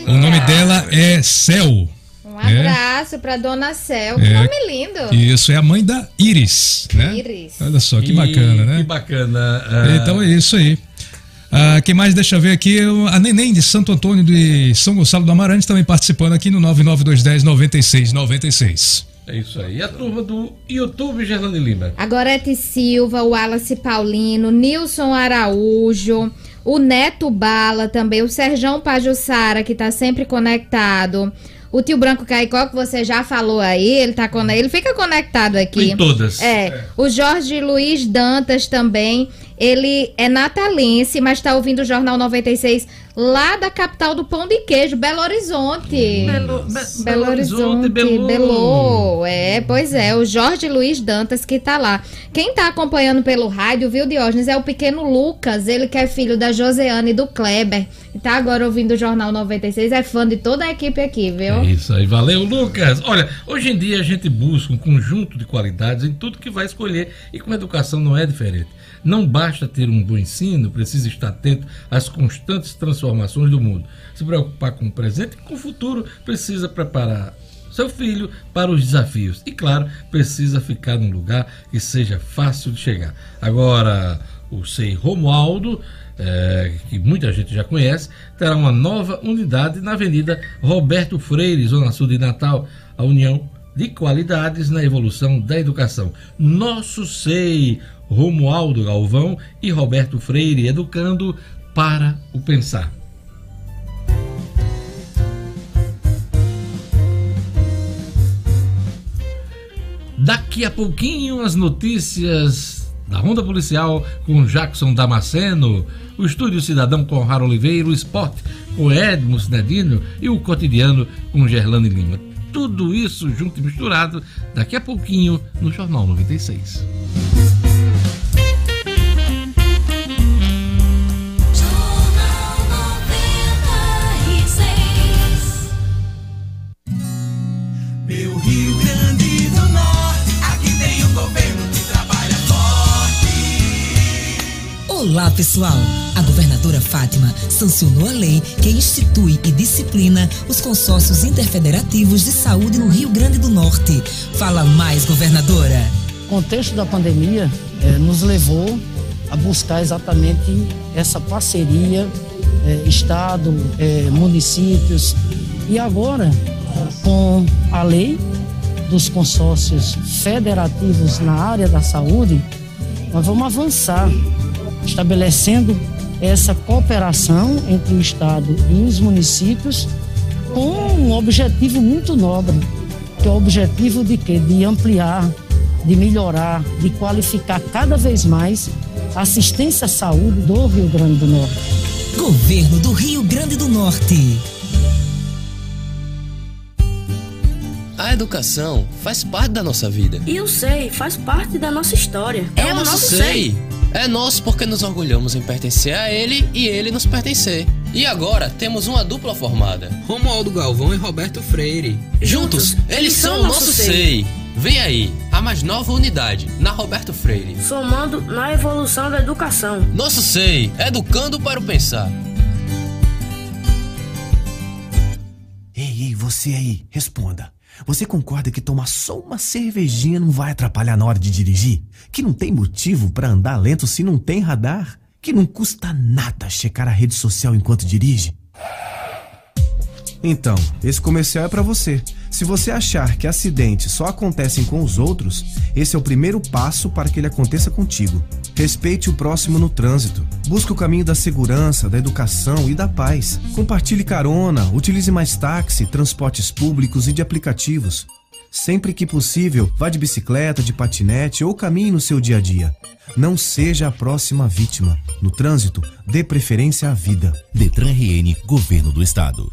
O nome dela é Cel. Um abraço é. para Dona Cel, que é. nome lindo. Isso, é a mãe da Iris, né? Iris. Olha só, que bacana, né? Que bacana. Uh... Então é isso aí. Uh, quem mais deixa ver aqui? A Neném de Santo Antônio de São Gonçalo do Amarante também participando aqui no 99210 9696. É isso aí. E a turma do YouTube, Gerlane Lima? A Gorete Silva, o Wallace Paulino, Nilson Araújo, o Neto Bala também, o Serjão Pajussara, que está sempre conectado. O tio Branco Caicó, que você já falou aí, ele tá con... ele fica conectado aqui. Em todas. É. é. O Jorge Luiz Dantas também. Ele é natalense, mas está ouvindo o Jornal 96 lá da capital do pão de queijo, Belo Horizonte. Belo, Be Belo Horizonte, Belo. Belo. É, pois é, o Jorge Luiz Dantas que tá lá. Quem tá acompanhando pelo rádio, viu, Diógenes, é o pequeno Lucas, ele que é filho da Joseane e do Kleber. E tá agora ouvindo o Jornal 96, é fã de toda a equipe aqui, viu? É isso aí, valeu, Lucas. Olha, hoje em dia a gente busca um conjunto de qualidades em tudo que vai escolher e com educação não é diferente. Não basta ter um bom ensino, precisa estar atento às constantes transformações do mundo. Se preocupar com o presente e com o futuro, precisa preparar seu filho para os desafios. E, claro, precisa ficar num lugar que seja fácil de chegar. Agora, o SEI Romualdo, é, que muita gente já conhece, terá uma nova unidade na Avenida Roberto Freire, Zona Sul de Natal. A União de Qualidades na Evolução da Educação. Nosso SEI Romualdo Galvão e Roberto Freire, educando para o pensar. Daqui a pouquinho as notícias da Ronda Policial com Jackson Damasceno, o Estúdio Cidadão com Raro Oliveira, o Esporte com Edmo Cinedino e o Cotidiano com Gerlane Lima. Tudo isso junto e misturado daqui a pouquinho no Jornal 96. Olá, pessoal! A governadora Fátima sancionou a lei que institui e disciplina os consórcios interfederativos de saúde no Rio Grande do Norte. Fala mais, governadora! O contexto da pandemia eh, nos levou a buscar exatamente essa parceria eh, Estado, eh, municípios e agora com a lei dos consórcios federativos na área da saúde, nós vamos avançar estabelecendo essa cooperação entre o Estado e os municípios com um objetivo muito nobre, que é o objetivo de quê? De ampliar, de melhorar, de qualificar cada vez mais a assistência à saúde do Rio Grande do Norte. Governo do Rio Grande do Norte. A educação faz parte da nossa vida. E o SEI faz parte da nossa história. É, é o nosso, nosso SEI. SEI. É nosso porque nos orgulhamos em pertencer a ele e ele nos pertencer. E agora temos uma dupla formada: Romualdo Galvão e Roberto Freire. Juntos, eles são o nosso SEI. Vem aí, a mais nova unidade, na Roberto Freire. Somando na evolução da educação. Nosso SEI, educando para o pensar. Ei, ei, você aí, responda. Você concorda que tomar só uma cervejinha não vai atrapalhar na hora de dirigir? Que não tem motivo para andar lento se não tem radar? Que não custa nada checar a rede social enquanto dirige? Então, esse comercial é para você. Se você achar que acidentes só acontecem com os outros, esse é o primeiro passo para que ele aconteça contigo. Respeite o próximo no trânsito. Busque o caminho da segurança, da educação e da paz. Compartilhe carona, utilize mais táxi, transportes públicos e de aplicativos. Sempre que possível, vá de bicicleta, de patinete ou caminhe no seu dia a dia. Não seja a próxima vítima. No trânsito, dê preferência à vida. Detran RN, Governo do Estado.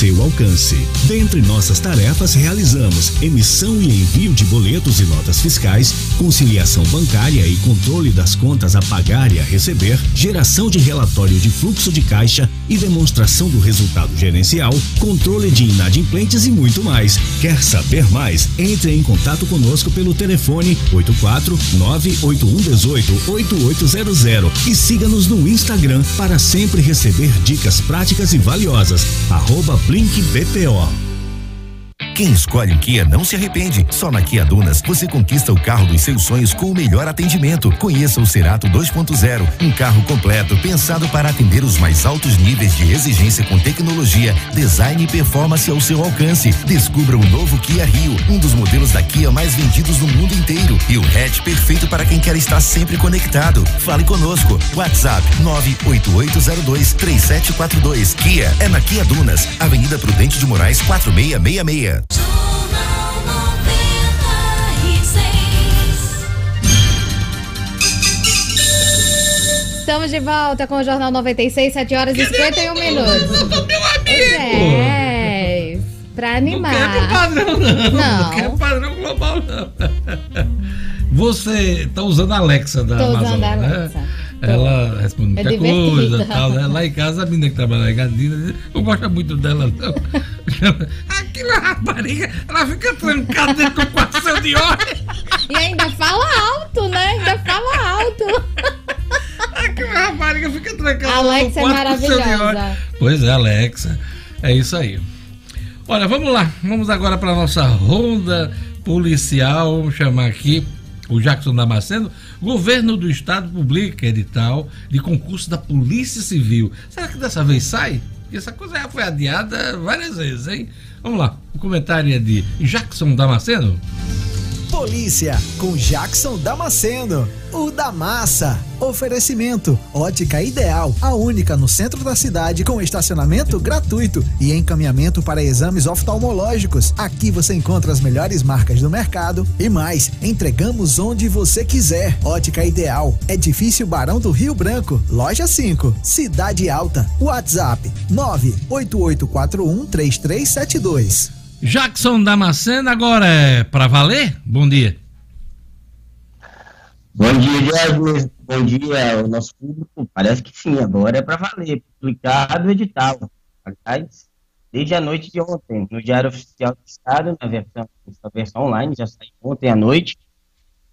seu alcance. Dentre nossas tarefas, realizamos emissão e envio de boletos e notas fiscais, conciliação bancária e controle das contas a pagar e a receber, geração de relatório de fluxo de caixa e demonstração do resultado gerencial, controle de inadimplentes e muito mais. Quer saber mais? Entre em contato conosco pelo telefone 84 98118 8800 e siga-nos no Instagram para sempre receber dicas práticas e valiosas. Arroba Blink BPO. Quem escolhe o Kia não se arrepende. Só na Kia Dunas você conquista o carro dos seus sonhos com o melhor atendimento. Conheça o Cerato 2.0, um carro completo pensado para atender os mais altos níveis de exigência com tecnologia, design e performance ao seu alcance. Descubra o novo Kia Rio, um dos modelos da Kia mais vendidos no mundo inteiro e o hatch perfeito para quem quer estar sempre conectado. Fale conosco. WhatsApp 98802 3742. Kia é na Kia Dunas, Avenida Prudente de Moraes 4666. Estamos de volta com o Jornal 96, 7 horas e 51 minutos. Meu amigo! É, pra animar. Não quero padrão, não. Não. Não quero padrão global, não. Você tá usando a Alexa da Tô Amazon, usando a né? Alexa. Ela responde É muita divertido. coisa tal, né? Lá em casa, a menina que trabalha lá em Gadina, não gosta muito dela, não. Aquela rapariga, ela fica trancada dentro do quarto seu de hora. E ainda fala alto, né? Ainda fala alto. Aquela rapariga fica trancada Alexa é no quarto com hora. maravilhosa. Pois é, Alexa. É isso aí. Olha, vamos lá. Vamos agora para nossa ronda policial. Vamos chamar aqui o Jackson Damasceno. Governo do Estado publica edital de concurso da Polícia Civil. Será que dessa vez sai? Porque essa coisa já foi adiada várias vezes, hein? Vamos lá. O comentário é de Jackson Damasceno. Polícia com Jackson Damasceno, o da massa. Oferecimento: Ótica Ideal, a única no centro da cidade com estacionamento gratuito e encaminhamento para exames oftalmológicos. Aqui você encontra as melhores marcas do mercado e mais. Entregamos onde você quiser. Ótica Ideal, Edifício Barão do Rio Branco, Loja 5, Cidade Alta. WhatsApp: 988413372. Jackson Damasceno, agora é pra valer? Bom dia. Bom dia, Diógenes. Bom dia ao nosso público. Parece que sim, agora é para valer. Publicado o edital. Aliás, desde a noite de ontem, no Diário Oficial do Estado, na versão, na versão online, já saiu ontem à noite.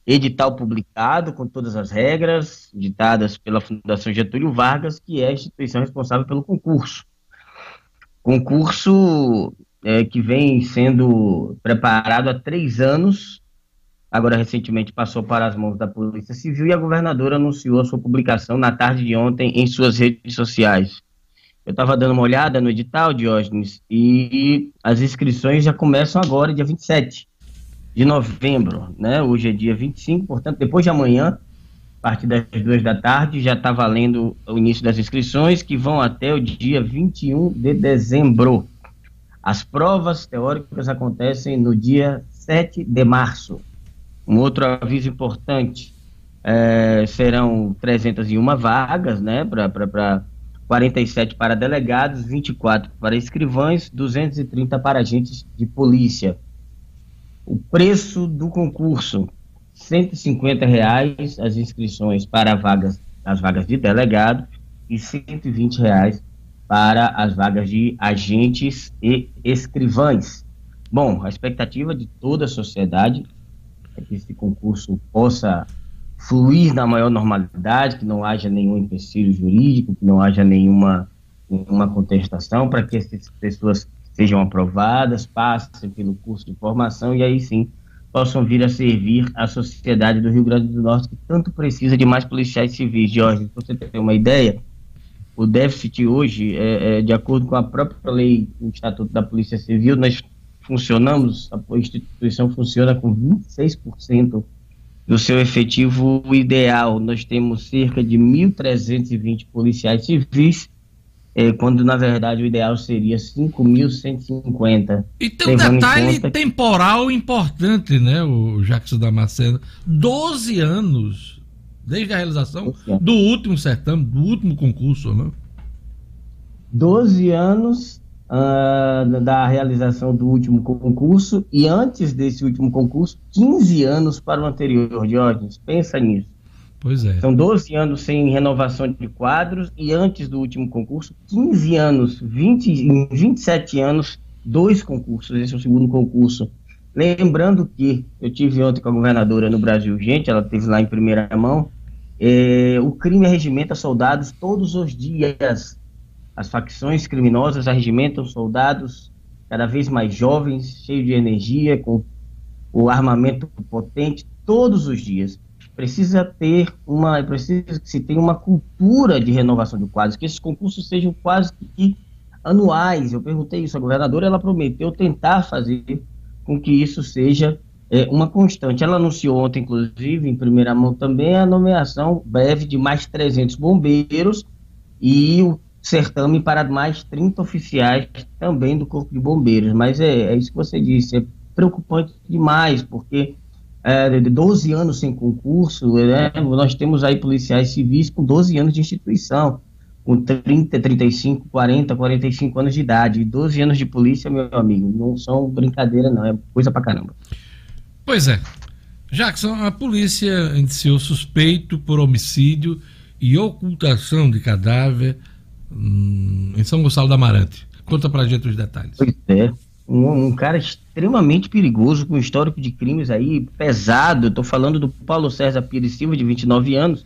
Edital publicado com todas as regras, ditadas pela Fundação Getúlio Vargas, que é a instituição responsável pelo concurso. Concurso é, que vem sendo preparado há três anos agora recentemente passou para as mãos da Polícia Civil e a governadora anunciou a sua publicação na tarde de ontem em suas redes sociais. Eu estava dando uma olhada no edital, Diógenes, e as inscrições já começam agora, dia 27 de novembro, né? Hoje é dia 25, portanto, depois de amanhã, a partir das duas da tarde, já está valendo o início das inscrições, que vão até o dia 21 de dezembro. As provas teóricas acontecem no dia 7 de março. Um outro aviso importante, é, serão 301 vagas, né, para 47 para delegados, 24 para escrivães, 230 para agentes de polícia. O preço do concurso, 150 reais as inscrições para vagas, as vagas de delegado e 120 reais para as vagas de agentes e escrivães. Bom, a expectativa de toda a sociedade é que esse concurso possa fluir na maior normalidade, que não haja nenhum empecilho jurídico, que não haja nenhuma, nenhuma contestação, para que essas pessoas sejam aprovadas, passem pelo curso de formação e aí sim possam vir a servir a sociedade do Rio Grande do Norte, que tanto precisa de mais policiais civis. Jorge, você ter uma ideia, o déficit hoje, é, é, de acordo com a própria lei, o Estatuto da Polícia Civil, nós funcionamos, a instituição funciona com 26% do seu efetivo ideal. Nós temos cerca de 1.320 policiais civis, eh, quando na verdade o ideal seria 5.150. E tem um detalhe temporal importante, né, o Jackson Damasceno. 12 anos desde a realização do último certame, do último concurso, né? 12 anos uh, da realização do último concurso e antes desse último concurso, 15 anos para o anterior, Diógenes. Pensa nisso. Pois é. São 12 anos sem renovação de quadros e antes do último concurso, 15 anos, 20, em 27 anos, dois concursos. Esse é o segundo concurso. Lembrando que eu tive ontem com a governadora no Brasil, gente, ela teve lá em primeira mão. É, o crime arregimenta soldados todos os dias. As facções criminosas arregimentam soldados cada vez mais jovens, cheios de energia, com o armamento potente, todos os dias. Precisa ter uma, precisa que se tenha uma cultura de renovação de quadros, que esses concursos sejam quase que anuais. Eu perguntei isso à governadora, ela prometeu tentar fazer com que isso seja é, uma constante. Ela anunciou ontem, inclusive, em primeira mão também, a nomeação breve de mais 300 bombeiros e o certame para mais 30 oficiais também do Corpo de Bombeiros. Mas é, é isso que você disse, é preocupante demais, porque é, de 12 anos sem concurso, né, nós temos aí policiais civis com 12 anos de instituição, com 30, 35, 40, 45 anos de idade. E 12 anos de polícia, meu amigo, não são brincadeira, não, é coisa pra caramba. Pois é. Jackson, a polícia indiciou suspeito por homicídio e ocultação de cadáver hum, em São Gonçalo da Amarante. Conta pra gente os detalhes. Pois é. Um, um, cara extremamente perigoso, com histórico de crimes aí pesado. Estou falando do Paulo César Pires Silva, de 29 anos,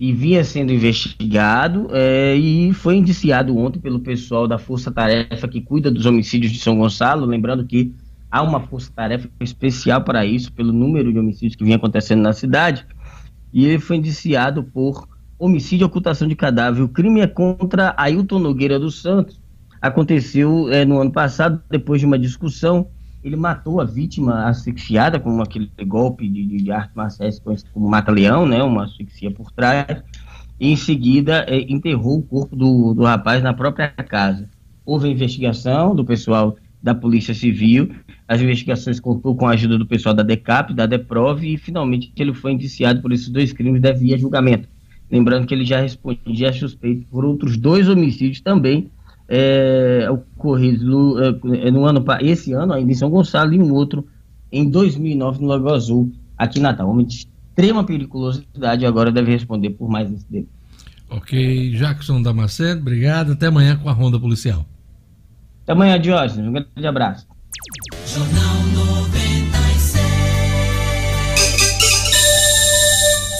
e vinha sendo investigado é, e foi indiciado ontem pelo pessoal da Força Tarefa que cuida dos homicídios de São Gonçalo. Lembrando que há uma força-tarefa especial para isso, pelo número de homicídios que vinha acontecendo na cidade. E ele foi indiciado por homicídio e ocultação de cadáver. O crime é contra Ailton Nogueira dos Santos, aconteceu é, no ano passado, depois de uma discussão. Ele matou a vítima asfixiada com aquele golpe de, de, de arte marcial como mata-leão, né, uma asfixia por trás. E em seguida é, enterrou o corpo do, do rapaz na própria casa. Houve investigação do pessoal da Polícia Civil. As investigações contou com a ajuda do pessoal da DECAP, da DEPROV, e finalmente ele foi indiciado por esses dois crimes deve ir a julgamento. Lembrando que ele já respondia suspeito por outros dois homicídios também é, ocorridos no, é, no, ano esse ano ainda em São Gonçalo e um outro em 2009 no Lago Azul aqui em Natal. Homem de extrema periculosidade agora deve responder por mais esse delito. Ok, Jackson Damasceno, obrigado. Até amanhã com a Ronda Policial. Até amanhã, Diógenes. Um grande abraço. Jornal 96.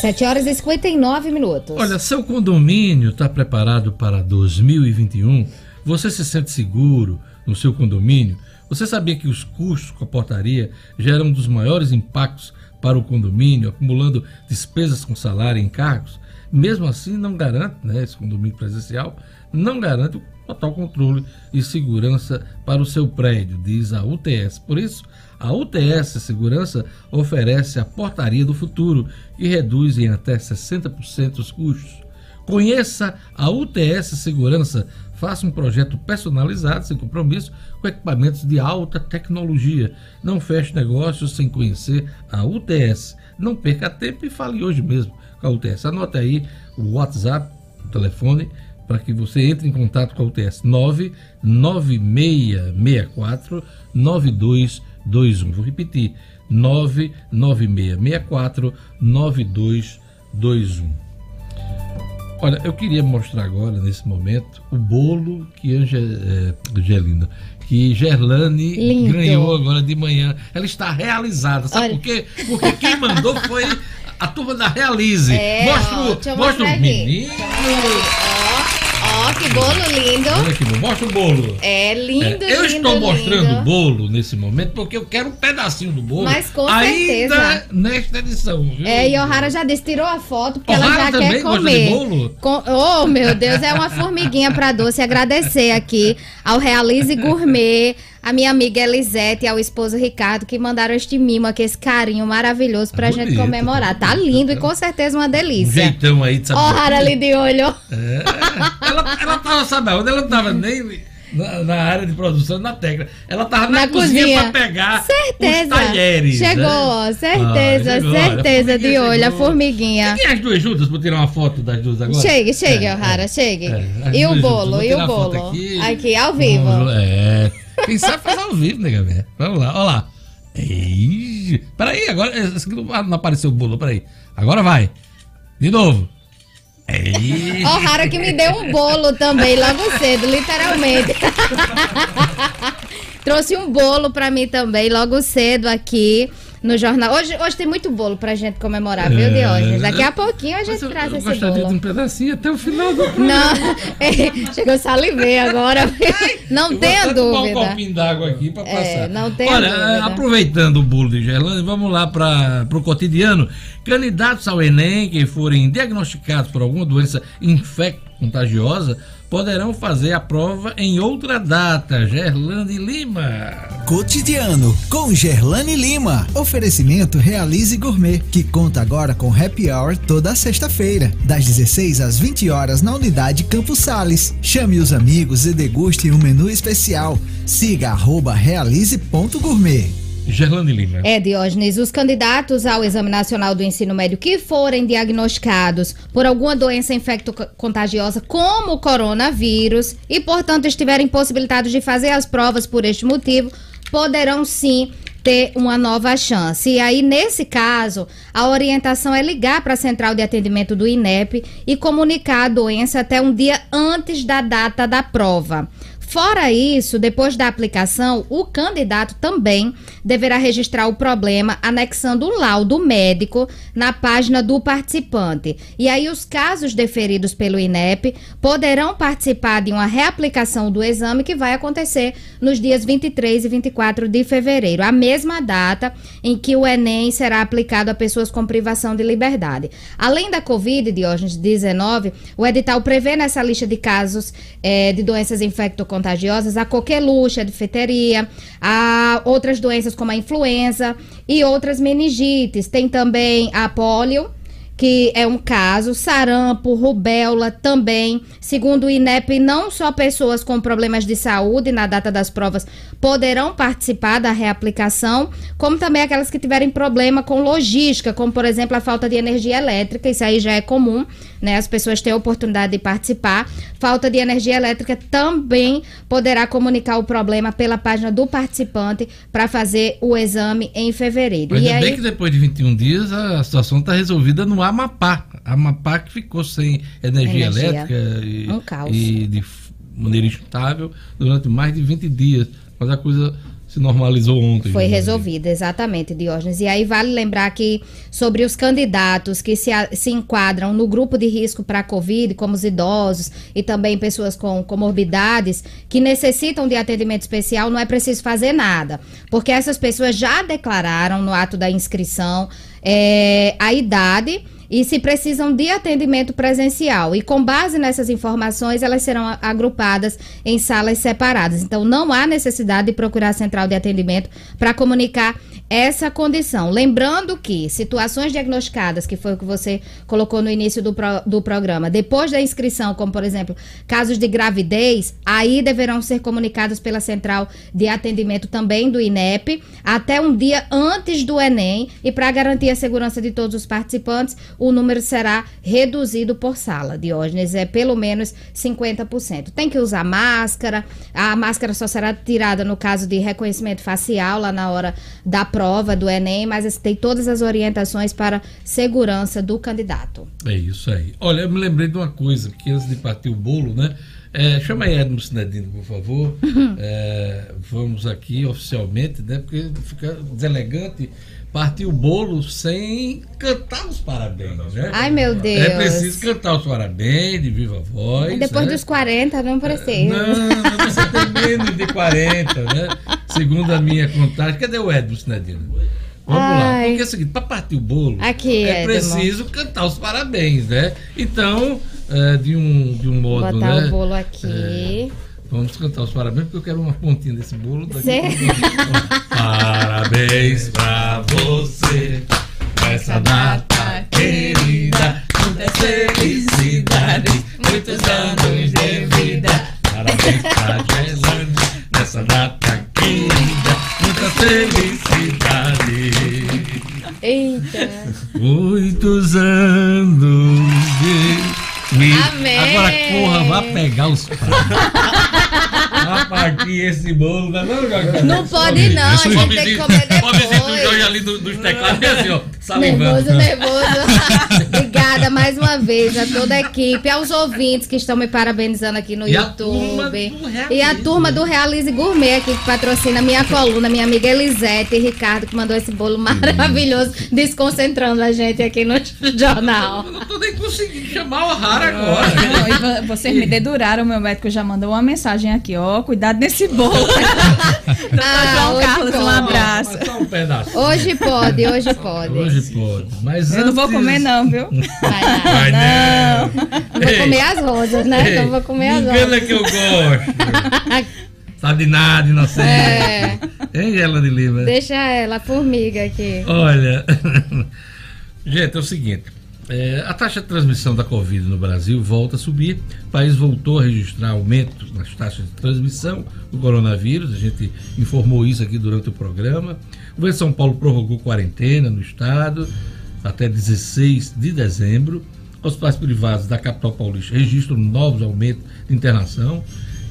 7 horas e 59 minutos. Olha, seu condomínio está preparado para 2021? Você se sente seguro no seu condomínio? Você sabia que os custos com a portaria geram um dos maiores impactos para o condomínio, acumulando despesas com salário e encargos? Mesmo assim, não garante, né, esse condomínio presencial, não garante total controle e segurança para o seu prédio, diz a UTS. Por isso, a UTS Segurança oferece a portaria do futuro, que reduz em até 60% os custos. Conheça a UTS Segurança, faça um projeto personalizado, sem compromisso, com equipamentos de alta tecnologia. Não feche negócios sem conhecer a UTS. Não perca tempo e fale hoje mesmo com a UTS. Anote aí o WhatsApp, o telefone para que você entre em contato com a UTS 99664 9221. Vou repetir: 99664 9221. Olha, eu queria mostrar agora, nesse momento, o bolo que Angelina, é, que Gerlane Lindo. ganhou agora de manhã. Ela está realizada. Sabe Olha. por quê? Porque quem mandou foi a turma da Realize. É, mostra, ó, mostra o menino. Ó, que bolo lindo. Olha aqui, mostra o bolo. É lindo, é, Eu lindo, estou mostrando o bolo nesse momento porque eu quero um pedacinho do bolo. Mas com ainda certeza. nesta edição, viu? É, e Ohara já disse, tirou a foto porque Ohara ela já também quer comer. Gosta de bolo? Com... Oh, meu Deus, é uma formiguinha para doce. Agradecer aqui ao Realize Gourmet a minha amiga Elisete e ao esposo Ricardo que mandaram este mimo aqui, esse carinho maravilhoso pra gente bonito, comemorar. Tá, lindo e com certeza uma delícia. Um jeitão aí de saber. Ó, ali de olho. É, ela, ela tava, sabe onde? Ela não tava nem na, na área de produção, na técnica. Ela tava na, Na cozinha, cozinha. pra pegar Certeza. os talheres. Chegou, né? certeza, Ah, chegou, certeza de olho, a formiguinha. Tem as duas juntas pra tirar uma foto das duas agora? Chegue, chegue, É, O'Hara, é. chegue. É, e o bolo, e o bolo? aqui. Aqui, ao vivo. É. Quem sabe faz ao vivo, nega velha. Vamos lá, olha lá. Ei, peraí, agora. Não, ah, não apareceu o bolo, peraí. Agora vai. De novo. Ei. O'Hara que me deu um bolo também, logo cedo, literalmente. Trouxe um bolo pra mim também, logo cedo aqui no jornal. Hoje, hoje tem muito bolo pra gente comemorar, viu, É. Diógenes? Daqui a pouquinho a gente eu, traz eu esse gostaria de bolo. um pedacinho até o final do programa. Não, chegou a salivei agora. Não Eu tenha vou tomar um dúvida. copinho d'água aqui pra É, passar. não tenha Olha, dúvida. aproveitando o bolo de Gerlândia, vamos lá para o cotidiano. Candidatos ao Enem que forem diagnosticados por alguma doença infecto-contagiosa poderão fazer a prova em outra data. Gerlande Lima. Cotidiano com Gerlane Lima. Oferecimento Realize Gourmet, que conta agora com happy hour toda sexta-feira, das 16 às 20 horas na unidade Campos Sales. Chame os amigos e deguste um menu especial. Siga arroba realize.gourmet. Gerlande Lima. É, Diógenes, os candidatos ao Exame Nacional do Ensino Médio que forem diagnosticados por alguma doença infecto-contagiosa, como o coronavírus, e, portanto, estiverem impossibilitados de fazer as provas por este motivo, poderão sim ter uma nova chance. E aí, nesse caso, a orientação é ligar para a central de atendimento do INEP e comunicar a doença até um dia antes da data da prova. Fora isso, depois da aplicação, o candidato também deverá registrar o problema anexando um laudo médico na página do participante. E aí, os casos deferidos pelo INEP poderão participar de uma reaplicação do exame que vai acontecer nos dias 23 e 24 de fevereiro, a mesma data em que o Enem será aplicado a pessoas com privação de liberdade. Além da Covid, Diógenes 19, o edital prevê nessa lista de casos eh, de doenças infecto-contagiosas a coqueluche, a difteria, a outras doenças como a influenza e outras meningites. Tem também a polio, que é um caso, sarampo, rubéola também. Segundo o INEP, não só pessoas com problemas de saúde na data das provas poderão participar da reaplicação, como também aquelas que tiverem problema com logística, como por exemplo a falta de energia elétrica, isso aí já é comum, né? As pessoas têm a oportunidade de participar. Falta de energia elétrica também poderá comunicar o problema pela página do participante para fazer o exame em fevereiro. Ainda e aí bem que depois de 21 dias a situação está resolvida no Amapá. Amapá que ficou sem energia, Energia. elétrica e, Um e de maneira instável durante mais de 20 dias. Mas a coisa se normalizou ontem. Foi né? resolvida, exatamente, Diógenes. E aí vale lembrar que sobre os candidatos que se, se enquadram no grupo de risco para a Covid, como os idosos e também pessoas com comorbidades que necessitam de atendimento especial, não é preciso fazer nada. Porque essas pessoas já declararam no ato da inscrição eh, a idade e se precisam de atendimento presencial. E com base nessas informações, elas serão agrupadas em salas separadas. Então, não há necessidade de procurar a central de atendimento para comunicar essa condição. Lembrando que situações diagnosticadas, que foi o que você colocou no início do, pro- do programa, depois da inscrição, como por exemplo, casos de gravidez, aí deverão ser comunicados pela central de atendimento também do INEP até um dia antes do Enem e para garantir a segurança de todos os participantes, o número será reduzido por sala. Diógenes é pelo menos 50%. Tem que usar máscara, a máscara só será tirada no caso de reconhecimento facial lá na hora da prova do Enem, mas tem todas as orientações para segurança do candidato. É isso aí. Olha, eu me lembrei de uma coisa, que antes de partir o bolo, né? É, chama aí Edmo Sinedino, por favor. É, vamos aqui oficialmente, né? Porque fica deselegante partir o bolo sem cantar os parabéns, né? Ai, meu Deus. É preciso cantar os parabéns de viva voz. E depois né? dos 40 não precisa. Não, você tem menos de 40, né? Segundo a minha contagem. Cadê o Edmo Sinedino? Vamos lá. Ai. Porque é o seguinte, para partir o bolo, Aqui, é Edmo. preciso cantar os parabéns, né? Então, é, de, um, de um modo, Botar né? o bolo aqui. Vamos cantar os parabéns, porque eu quero uma pontinha desse bolo. Daqui parabéns pra você, nessa data querida. Muitas felicidades, muitos anos de vida. Parabéns pra Gelane, nessa data querida. Muitas felicidades. Eita! Muitos anos de vida. Amém. Agora corra, vá pegar os pratos. Vá partir esse bolo, não não, Jorge? Não pode não, a gente tem que comer Pobrezinho do depois. Jorge ali do- dos teclados, é assim, ó, salivando. Nervoso, nervoso. Obrigada mais uma vez a toda a equipe, aos ouvintes que estão me parabenizando aqui no E a YouTube. e a turma do Realize Gourmet aqui que patrocina a minha coluna, minha amiga Elisete e Ricardo, que mandou esse bolo maravilhoso, desconcentrando a gente aqui no jornal. Eu não tô nem conseguindo chamar o Rara agora. Não, vo- vocês me deduraram, meu médico já mandou uma mensagem aqui, ó, cuidado nesse bolo. Doutor Ah, João Carlos, um pode. abraço. Um pedaço. Hoje pode, hoje pode. Hoje pode. Mas Eu não vou antes- comer não, viu? Vai não. Eu vou comer as rosas, né? Ei, Eu vou comer as engana rosas. que eu gosto. Sabe de nada, inocente. É. Hein, ela de Lima? Deixa ela, a formiga aqui. Olha, gente, é o seguinte: é, a taxa de transmissão da Covid no Brasil volta a subir. O país voltou a registrar aumento nas taxas de transmissão do coronavírus. A gente informou isso aqui durante o programa. O governo de São Paulo prorrogou quarentena no estado até 16 de dezembro. Hospitais privados da capital paulista registram novos aumentos de internação.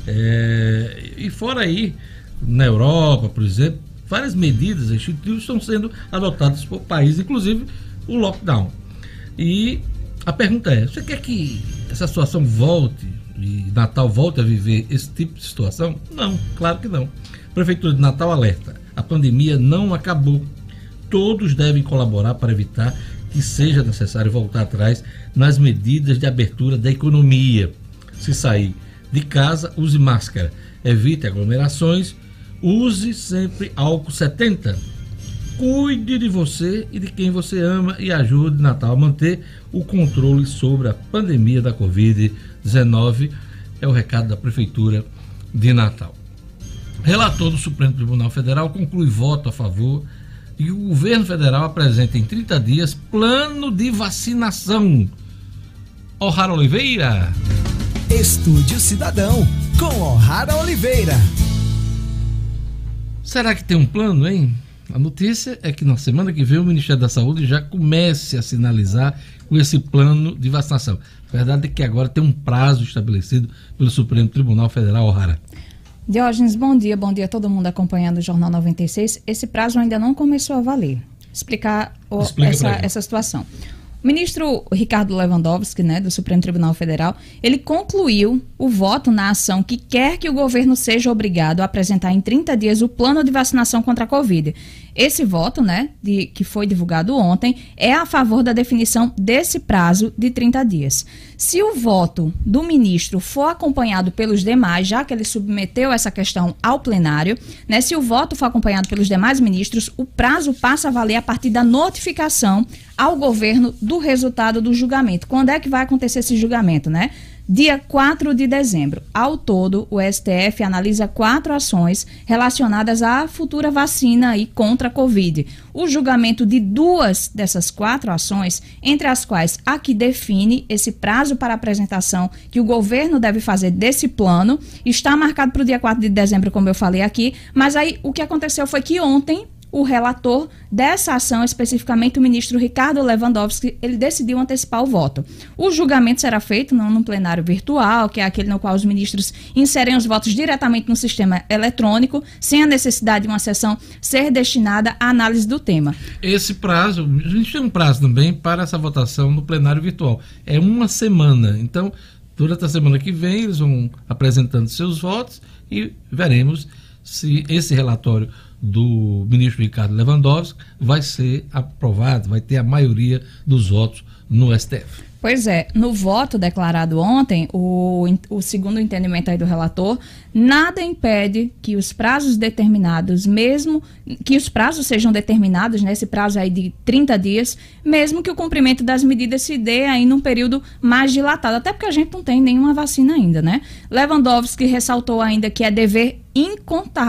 É, e fora aí, na Europa, por exemplo, várias medidas restritivas estão sendo adotadas por países, inclusive o lockdown. E a pergunta é: você quer que essa situação volte e Natal volte a viver esse tipo de situação? Não, claro que não. Prefeitura de Natal alerta: a pandemia não acabou. Todos devem colaborar para evitar que seja necessário voltar atrás nas medidas de abertura da economia. Se sair de casa, use máscara, evite aglomerações, use sempre álcool 70. Cuide de você e de quem você ama e ajude Natal a manter o controle sobre a pandemia da Covid-19. É o recado da Prefeitura de Natal. Relator do Supremo Tribunal Federal conclui voto a favor de que o governo federal apresenta em 30 dias plano de vacinação. O'Hara Oliveira. Estúdio Cidadão, com O'Hara Oliveira. Será que tem um plano, hein? A notícia é que na semana que vem o Ministério da Saúde já comece a sinalizar com esse plano de vacinação. A verdade é que agora tem um prazo estabelecido pelo Supremo Tribunal Federal, O'Hara. Diógenes, bom dia, bom dia a todo mundo acompanhando o Jornal 96. Esse prazo ainda não começou a valer. Explicar o- essa, essa situação. O ministro Ricardo Lewandowski, né, do Supremo Tribunal Federal, ele concluiu o voto na ação que quer que o governo seja obrigado a apresentar em 30 dias o plano de vacinação contra a Covid. Esse voto, né, de, que foi divulgado ontem, é a favor da definição desse prazo de 30 dias. Se o voto do ministro for acompanhado pelos demais, já que ele submeteu essa questão ao plenário, né, se o voto for acompanhado pelos demais ministros, o prazo passa a valer a partir da notificação ao governo do resultado do julgamento. Quando é que vai acontecer esse julgamento, né? Dia 4 de dezembro. Ao todo, o STF analisa quatro ações relacionadas à futura vacina aí contra a Covid. O julgamento de duas dessas quatro ações, entre as quais a que define esse prazo para apresentação que o governo deve fazer desse plano, está marcado para o dia 4 de dezembro, como eu falei aqui. Mas aí o que aconteceu foi que ontem o relator dessa ação, especificamente o ministro Ricardo Lewandowski, ele decidiu antecipar o voto. O julgamento será feito não num plenário virtual, que é aquele no qual os ministros inserem os votos diretamente no sistema eletrônico, sem a necessidade de uma sessão ser destinada à análise do tema. Esse prazo, a gente tem um prazo também para essa votação no plenário virtual. É uma semana. Então, durante a semana que vem, eles vão apresentando seus votos e veremos se esse relatório do ministro Ricardo Lewandowski vai ser aprovado, vai ter a maioria dos votos no STF. Pois é, no voto declarado ontem, o, o segundo entendimento aí do relator, nada impede que os prazos determinados, mesmo que os prazos sejam determinados, nesse prazo aí de 30 dias, mesmo que o cumprimento das medidas se dê aí num período mais dilatado, até porque a gente não tem nenhuma vacina ainda, né? Lewandowski ressaltou ainda que é dever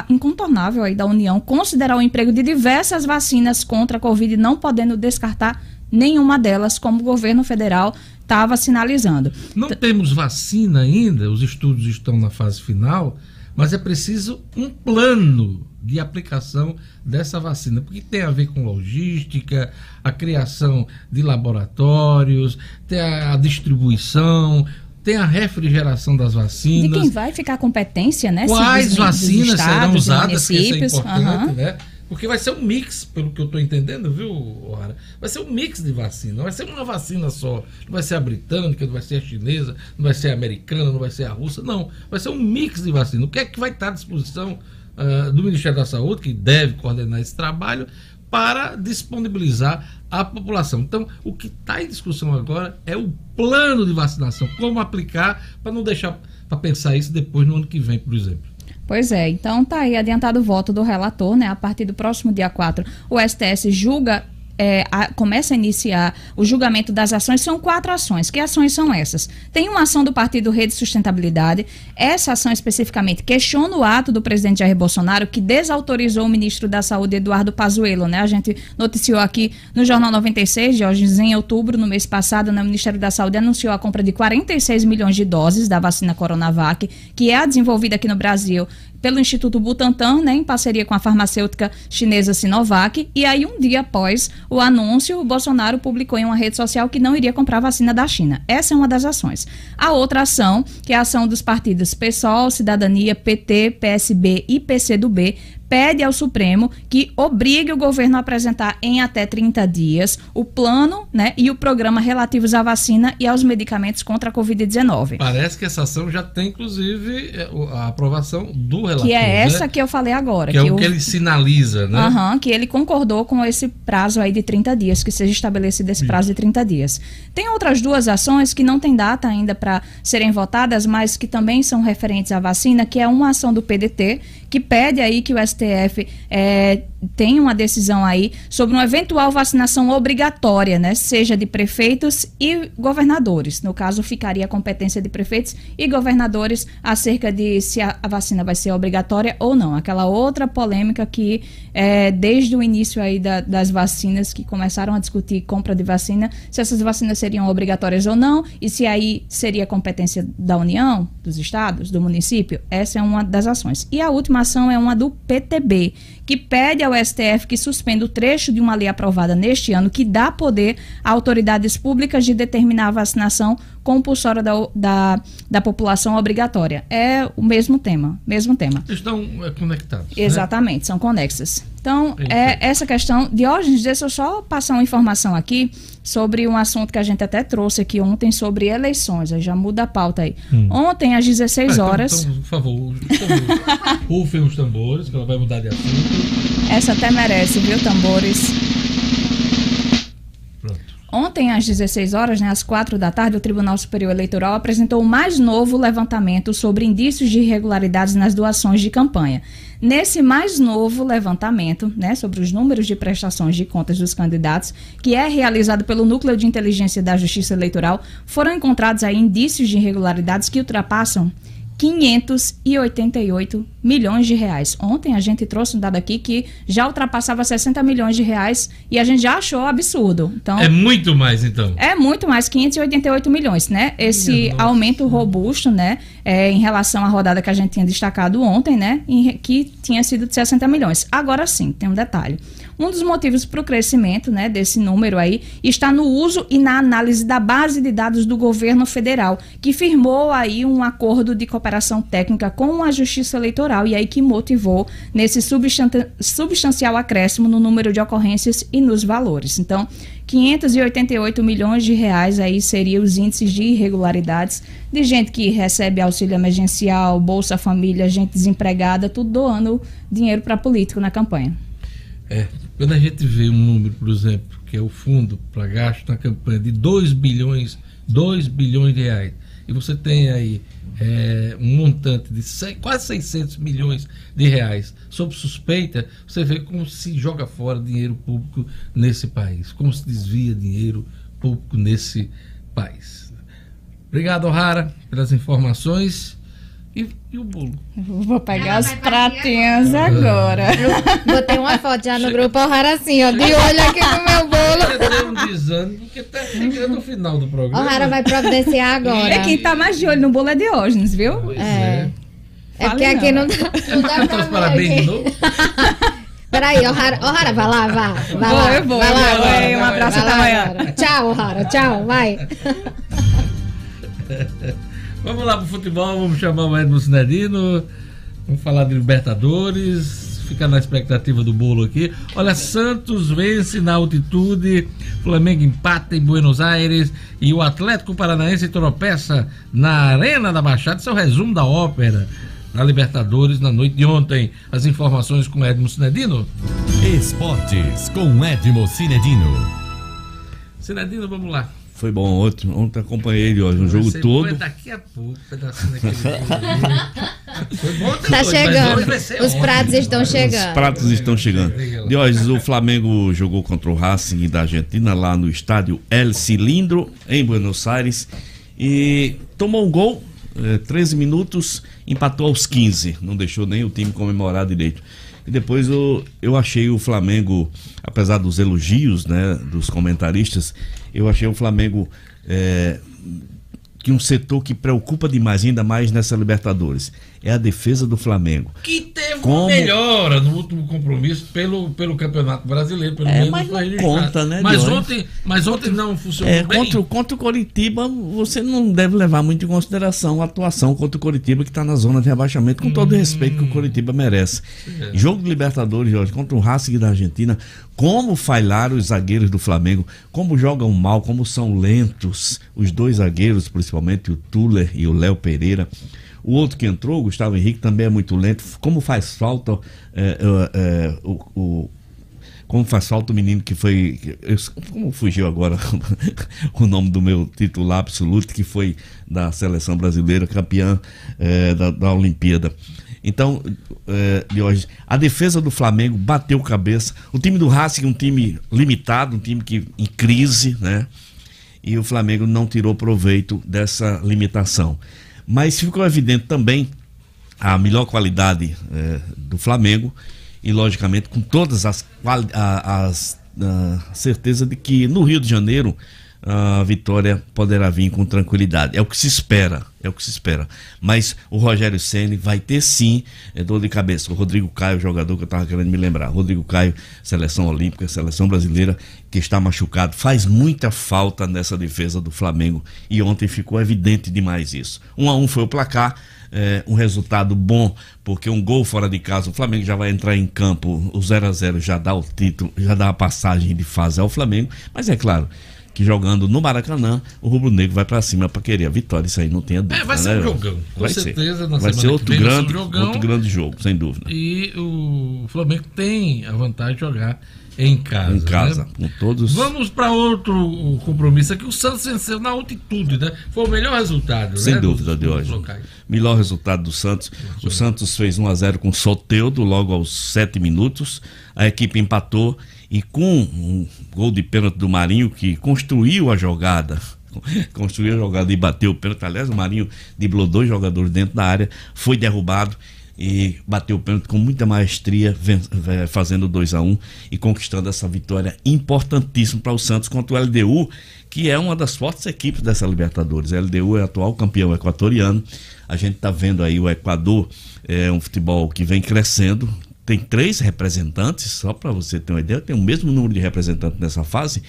incontornável aí da União considerar o emprego de diversas vacinas contra a Covid, não podendo descartar nenhuma delas, como o governo federal estava sinalizando. Não temos vacina ainda, os estudos estão na fase final, mas é preciso um plano de aplicação dessa vacina, porque tem a ver com logística, a criação de laboratórios, tem a distribuição, tem a refrigeração das vacinas. De quem vai ficar a competência, né? Quais vacinas serão estados, usadas, que isso é importante, aham. né? Porque vai ser um mix, pelo que eu estou entendendo, viu, O'Hara? Vai ser um mix de vacina, não vai ser uma vacina só. Não vai ser a britânica, não vai ser a chinesa, não vai ser a americana, não vai ser a russa, não. Vai ser um mix de vacina. O que é que vai estar à disposição ah, do Ministério da Saúde, que deve coordenar esse trabalho, para disponibilizar à população. Então, o que está em discussão agora é o plano de vacinação, como aplicar, para não deixar para pensar isso depois no ano que vem, por exemplo. Pois é, então tá aí adiantado o voto do relator, né? A partir do próximo dia 4, o STS julga. É, a- começa a iniciar o julgamento das ações, são quatro ações. Que ações são essas? Tem uma ação do Partido Rede Sustentabilidade. Essa ação especificamente questiona o ato do presidente Jair Bolsonaro que desautorizou o ministro da Saúde, Eduardo Pazuello, né? A gente noticiou aqui no Jornal 96, de hoje, em outubro, no mês passado, né, o Ministério da Saúde anunciou a compra de 46 milhões de doses da vacina Coronavac, que é a desenvolvida aqui no Brasil pelo Instituto Butantan, né, em parceria com a farmacêutica chinesa Sinovac. E aí, um dia após o anúncio, o Bolsonaro publicou em uma rede social que não iria comprar vacina da China. Essa é uma das ações. A outra ação, que é a ação dos partidos PSOL, Cidadania, PT, PSB e PCdoB, pede ao Supremo que obrigue o governo a apresentar em até 30 dias o plano né, e o programa relativos à vacina e aos medicamentos contra a Covid-19. Parece que essa ação já tem, inclusive, é, a aprovação do relator. Que é essa né? que eu falei agora. Que é o o- que ele sinaliza, né? Aham, que ele concordou com esse prazo aí de 30 dias, que seja estabelecido esse prazo de 30 dias. Tem outras duas ações que não tem data ainda para serem votadas, mas que também são referentes à vacina, que é uma ação do PDT, que pede aí que o STF eh, tenha uma decisão aí sobre uma eventual vacinação obrigatória, né? Seja de prefeitos e governadores. No caso, ficaria a competência de prefeitos e governadores acerca de se a, vacina vai ser obrigatória ou não. Aquela outra polêmica que eh, desde o início aí da- das vacinas que começaram a discutir compra de vacina, se essas vacinas seriam obrigatórias ou não, e se aí seria competência da União, dos estados, do município. Essa é uma das ações. E a última ação é uma do PTB, que pede ao STF que suspenda o trecho de uma lei aprovada neste ano que dá poder a autoridades públicas de determinar a vacinação compulsória da, da, da população obrigatória. É o mesmo tema, mesmo tema. Estão é, conectados. né? Exatamente, são conexas. Então, é essa questão. Diógenes, deixa eu só passar uma informação aqui sobre um assunto que a gente até trouxe aqui ontem sobre eleições. Aí já muda a pauta aí. Hum. Ontem, às 16 Ah, então- horas. então, por favor, rufem os tambores, que ela vai mudar de assunto. Essa até merece, viu, tambores? Ontem, às 16 horas, né, às 4 da tarde, o Tribunal Superior Eleitoral apresentou o mais novo levantamento sobre indícios de irregularidades nas doações de campanha. Nesse mais novo levantamento, né, sobre os números de prestações de contas dos candidatos, que é realizado pelo Núcleo de Inteligência da Justiça Eleitoral, foram encontrados aí indícios de irregularidades que ultrapassam 588 milhões de reais. Ontem a gente trouxe um dado aqui que já ultrapassava 60 milhões de reais e a gente já achou absurdo. Então, É muito mais, então. é muito mais, 588 milhões, né? Esse Minha nossa. aumento robusto, né? é, em relação à rodada que a gente tinha destacado ontem, né? em que tinha sido de 60 milhões. Agora sim, tem um detalhe. Um dos motivos para o crescimento né, desse número aí está no uso e na análise da base de dados do governo federal, que firmou aí um acordo de cooperação técnica com a Justiça Eleitoral e aí que motivou nesse substan- substancial acréscimo no número de ocorrências e nos valores. Então, 588 milhões de reais aí seriam os índices de irregularidades de gente que recebe auxílio emergencial, Bolsa Família, gente desempregada, tudo doando dinheiro para político na campanha. É, quando a gente vê um número, por exemplo, que é o fundo para gasto na campanha de 2 bilhões, 2 bilhões de reais, e você tem aí é, um montante de se- quase 600 milhões de reais sob suspeita, você vê como se joga fora dinheiro público nesse país, como se desvia dinheiro público nesse país. Obrigado, O'Hara, pelas informações. E, e o bolo? Vou pegar as pratinhas agora. Botei uma foto já no grupo O'Hara assim, ó, de olho aqui no meu bolo. Deu um desânimo, porque tá chegando no final do programa. O'Hara vai providenciar agora. É quem tá mais de olho no bolo é Diógenes, viu? é. É porque aqui não dá, não dá pra ver parabéns de novo. Peraí, O'Hara, O'Hara, vai lá, vá. Vai Vou, lá, eu vou, vai eu lá, vou. vai, um abraço vai até amanhã. Tchau, O'Hara, tchau, vai. Vamos lá pro futebol, vamos chamar o Edmo Cinedino. Vamos falar de Libertadores. Fica na expectativa do bolo aqui. Olha, Santos vence na altitude, Flamengo empata em Buenos Aires e o Atlético Paranaense tropeça na Arena da Baixada. Esse é o resumo da ópera na Libertadores na noite de ontem. As informações com Edmo Cinedino. Esportes com Edmo Cinedino. Cinedino, vamos lá. Foi bom ontem. Ontem acompanhei ele ó, no jogo ser todo. bom, é daqui a pouco, pedacinho daquele jogo. Foi bom Tá chegando. Os pratos estão Os chegando. pratos estão chegando. Diógenes, o Flamengo jogou contra o Racing da Argentina lá no estádio El Cilindro, em Buenos Aires, e tomou um gol, eh, 13 minutos, empatou aos 15, não deixou nem o time comemorar direito. E depois eu, eu achei o Flamengo, apesar dos elogios né, dos comentaristas, eu achei o Flamengo eh, que um setor que preocupa demais, ainda mais nessa Libertadores, é a defesa do Flamengo. Que teve Como- uma melhora no último compromisso pelo, pelo Campeonato Brasileiro, pelo É, mas não conta, né, Mas ontem, mas ontem não funcionou É, bem. contra, o- contra o Coritiba, você não deve levar muito em consideração a atuação contra o Coritiba, que está na zona de rebaixamento, com todo o respeito que o Coritiba merece. Jogo de Libertadores, Jorge, contra o Racing da Argentina, como falharam os zagueiros do Flamengo, como jogam mal, como são lentos os dois zagueiros, principalmente o Tuller e o Léo Pereira. O outro que entrou, Gustavo Henrique, também é muito lento. Como faz falta é, é, é, o- o, como faz falta o menino que foi. eu- como fugiu agora o nome do meu titular absoluto, que foi da seleção brasileira, campeã eh, da, da Olimpíada. Então, eh, de hoje, a defesa do Flamengo bateu cabeça. O time do Racing, um time limitado, um time que em crise, né? E o Flamengo não tirou proveito dessa limitação. Mas ficou evidente também a melhor qualidade eh, do Flamengo e logicamente com todas as, a- as ah, certeza de que no Rio de Janeiro a vitória poderá vir com tranquilidade. É o que se espera, é o que se espera. Mas o Rogério Ceni vai ter sim eh, dor de cabeça. O Rodrigo Caio, jogador que eu estava querendo me lembrar. Rodrigo Caio, seleção olímpica, seleção brasileira, que está machucado, faz muita falta nessa defesa do Flamengo. E ontem ficou evidente demais isso. Um a um foi o placar é, um resultado bom, porque um gol fora de casa, o Flamengo já vai entrar em campo, o 0 a 0 já dá o título, já dá a passagem de fase ao Flamengo, mas é claro que jogando no Maracanã, o Rubro Negro vai pra cima pra querer a vitória, isso aí não tem dúvida. É, vai ser né? um jogão, com vai certeza, Ser. Vai ser outro ser um grande, jogão. outro grande jogo, sem dúvida. E o Flamengo tem a vantagem de jogar em casa. Em casa, né? com todos. Vamos para outro compromisso aqui. O Santos venceu na altitude, né? Foi o melhor resultado, Sem né? dúvida, de hoje. Melhor resultado do Santos. O Santos fez 1 a 0 com o Soteudo logo aos 7 minutos. A equipe empatou e com um gol de pênalti do Marinho que construiu a jogada. Construiu a jogada e bateu o pênalti. Aliás, o Marinho driblou dois jogadores dentro da área, foi derrubado e bateu o pênalti com muita maestria, fazendo 2 a 1 e conquistando essa vitória importantíssima para o Santos contra o LDU, que é uma das fortes equipes dessa Libertadores. A LDU é atual campeão equatoriano. A gente está vendo aí o Equador, é um futebol que vem crescendo. Tem três representantes, só para você ter uma ideia, tem o mesmo número de representantes nessa fase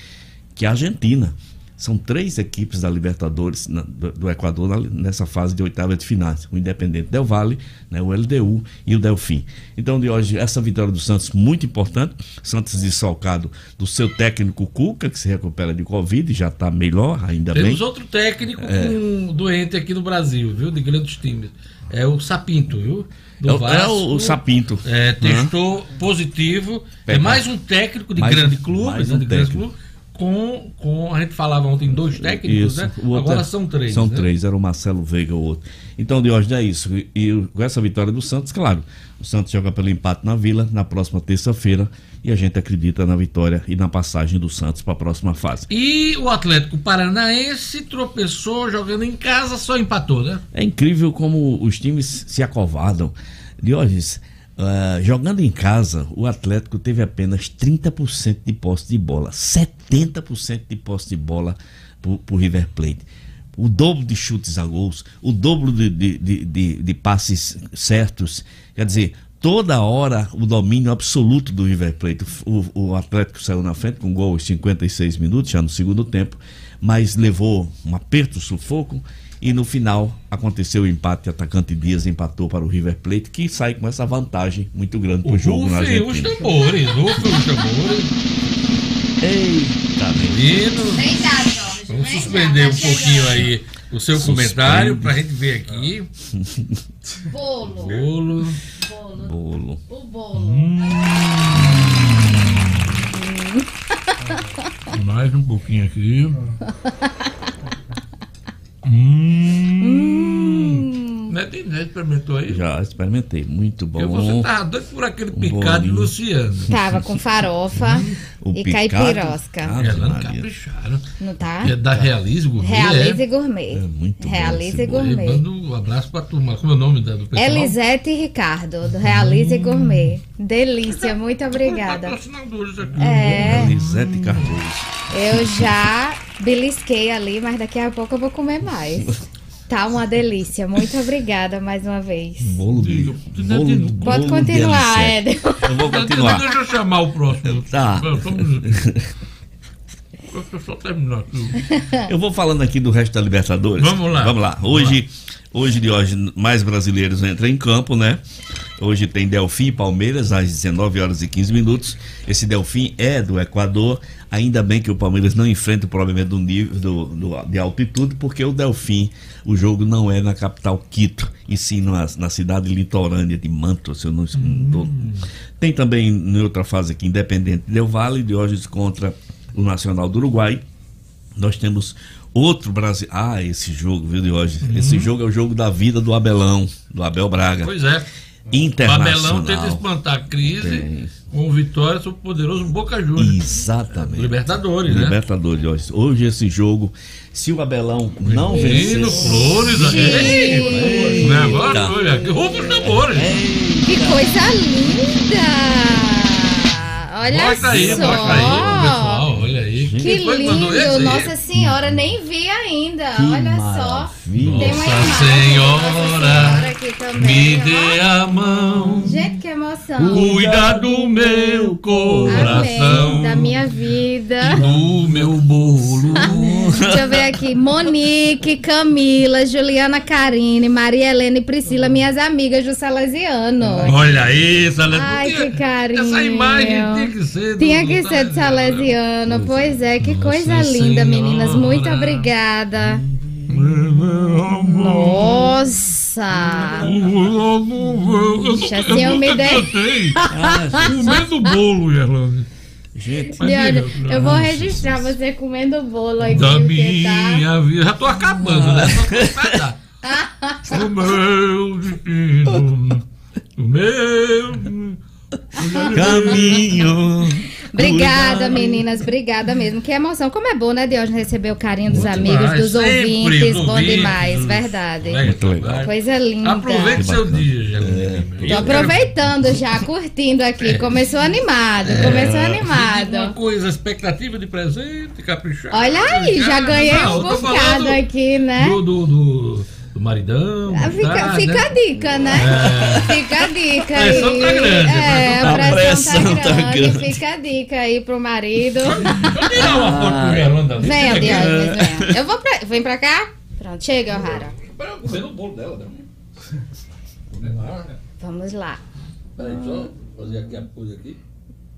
que a Argentina. São três equipes da Libertadores na- do, do Equador na- nessa fase de oitava de finais. O Independente Del Valle, né, o LDU e o Delfim. Então, de hoje, essa vitória do Santos muito importante. Santos desfalcado do seu técnico Cuca, que se recupera de Covid, já está melhor, ainda bem. Temos outro técnico É. com doente aqui no Brasil, viu? De grandes times. É o Sapinto, viu? É o- é o- o Sapinto. É, testou positivo. É Pega. mais um técnico de Mais grande um- clube, mais né, um de grande técnico. clube, com, com. A gente falava ontem dois técnicos, Isso. né? Agora é- são três. São né? três, era o Marcelo Veiga o outro. Então, de hoje é isso. E, e com essa vitória do Santos, claro, o Santos joga pelo empate na Vila na próxima terça-feira e a gente acredita na vitória e na passagem do Santos para a próxima fase. E o Atlético Paranaense tropeçou jogando em casa, só empatou, né? É incrível como os times se acovardam. Diógenes, ah, jogando em casa, o Atlético teve apenas 30% de posse de bola, 70% de posse de bola para o River Plate. o dobro de chutes a gols, o dobro de, de, de, de, passes certos. Quer dizer, toda hora o domínio absoluto do River Plate. O, o Atlético saiu na frente com gol aos 56 minutos, já no segundo tempo, mas levou um aperto, sufoco. E no final aconteceu o empate, atacante Dias empatou para o River Plate, que sai com essa vantagem muito grande para o jogo na Argentina. os tambores, rufem os tambores. Eita, menino. Vamos suspender um pouquinho aí o seu comentário para a gente ver aqui. Bolo. Bolo. Bolo. O bolo. Hum. Mais um pouquinho aqui. Hum. Neto, Neto experimentou aí? Já experimentei, muito bom. Porque você tava doido por aquele picado de Luciano. Tava com farofa O e picado? caipirosca. Ela não capricharam. Não tá? É da Realize Gourmet. Realize é? Gourmet. muito Realize bom. Gourmet. Manda um abraço pra turma. Como é o nome da- do pessoal? Elisete e Ricardo, do Realize Gourmet. Delícia, muito obrigada. É. Elisete Cardoso. Eu já belisquei ali, mas daqui a pouco eu vou comer mais. Tá uma delícia. Muito obrigada mais uma vez. Bolo de. Bolo, Pode bolo de continuar. Éder. Eu vou continuar. Deixa eu chamar o próximo. Tá. Deixa eu só terminar aqui. Eu vou falando aqui do resto da Libertadores. Vamos lá. Vamos lá. Hoje, hoje de hoje, mais brasileiros entram em campo, né? Hoje tem Delfim e Palmeiras às 19 horas e 15 minutos. Esse Delfim é do Equador. Ainda bem que o Palmeiras não enfrenta o problema do nível do, do- de altitude, porque o Delfim, o jogo não é na capital Quito, e sim na, na cidade litorânea de Manto, se eu não estou. Tem também em outra fase aqui, Independente Del Vale, de hoje contra o Nacional do Uruguai. Nós temos outro Brasil. Ah, esse jogo, viu, de hoje? Esse jogo é o jogo da vida do Abelão, do Abel Braga. Pois é. O Internacional. Abelão tenta espantar a crise com vitória sobre o poderoso Boca Juniors. Exatamente. Libertadores, né? Libertadores, hoje. Hoje esse jogo, se o Abelão não Menino, vencer. Flores, ei, o negócio, Eita. olha, aqui, roupa os tambores. Que coisa linda! Olha aí, só! aí, olha aí. Que lindo! Nossa Senhora, nem vi ainda. Que Olha maravilha. só. Tem uma Nossa Senhora, Nossa Senhora aqui também. Me dê a mão, Gente, que emoção. cuida do meu coração, Amém. Da minha vida. do meu bolo. Deixa eu ver aqui. Monique, Camila, Juliana Karine, Maria Helena e Priscila, minhas amigas do Salesiano. Olha aí, Salesiano. Ai, que carinho. Essa imagem tinha que ser do- Tinha que do ser do Salesiano. Pois é, que coisa linda, meninas. Muito obrigada. Nossa! Ixi, assim eu me dei. Comendo bolo, Gerlane. Gente, Olha, eu vou registrar você comendo bolo aqui. Da porque tá... minha vida. Já tô acabando, né? Só tô. O meu destino. O meu. Caminho. Obrigada, meninas. Obrigada mesmo. Que emoção. Como é bom, né, Deus, receber o carinho dos amigos, demais. dos Sempre ouvintes. Bom ouvintes. demais, verdade. Muito legal. Coisa linda. Aproveite seu dia, Gerlane. Tô aproveitando já, curtindo aqui. Começou animado, É. começou Uma animado. coisa, expectativa de presente, caprichado. Olha aí, já ganhei Não, um bocado aqui, né? Do, do, do, do maridão. Ah, Fica, tá, fica né? a dica, né? É. Fica a dica A aí. pressão tá grande, É, a a pressão pressão, tá- tá, tá grande. grande. Fica a dica aí pro marido. Eu tirar uma foto com. Venha, venha. Eu vou pra... Vem pra cá? Pronto, chega, O'Hara. Pera, eu comendo o bolo dela, né? Vamos lá. Peraí, só fazer aqui a coisa aqui.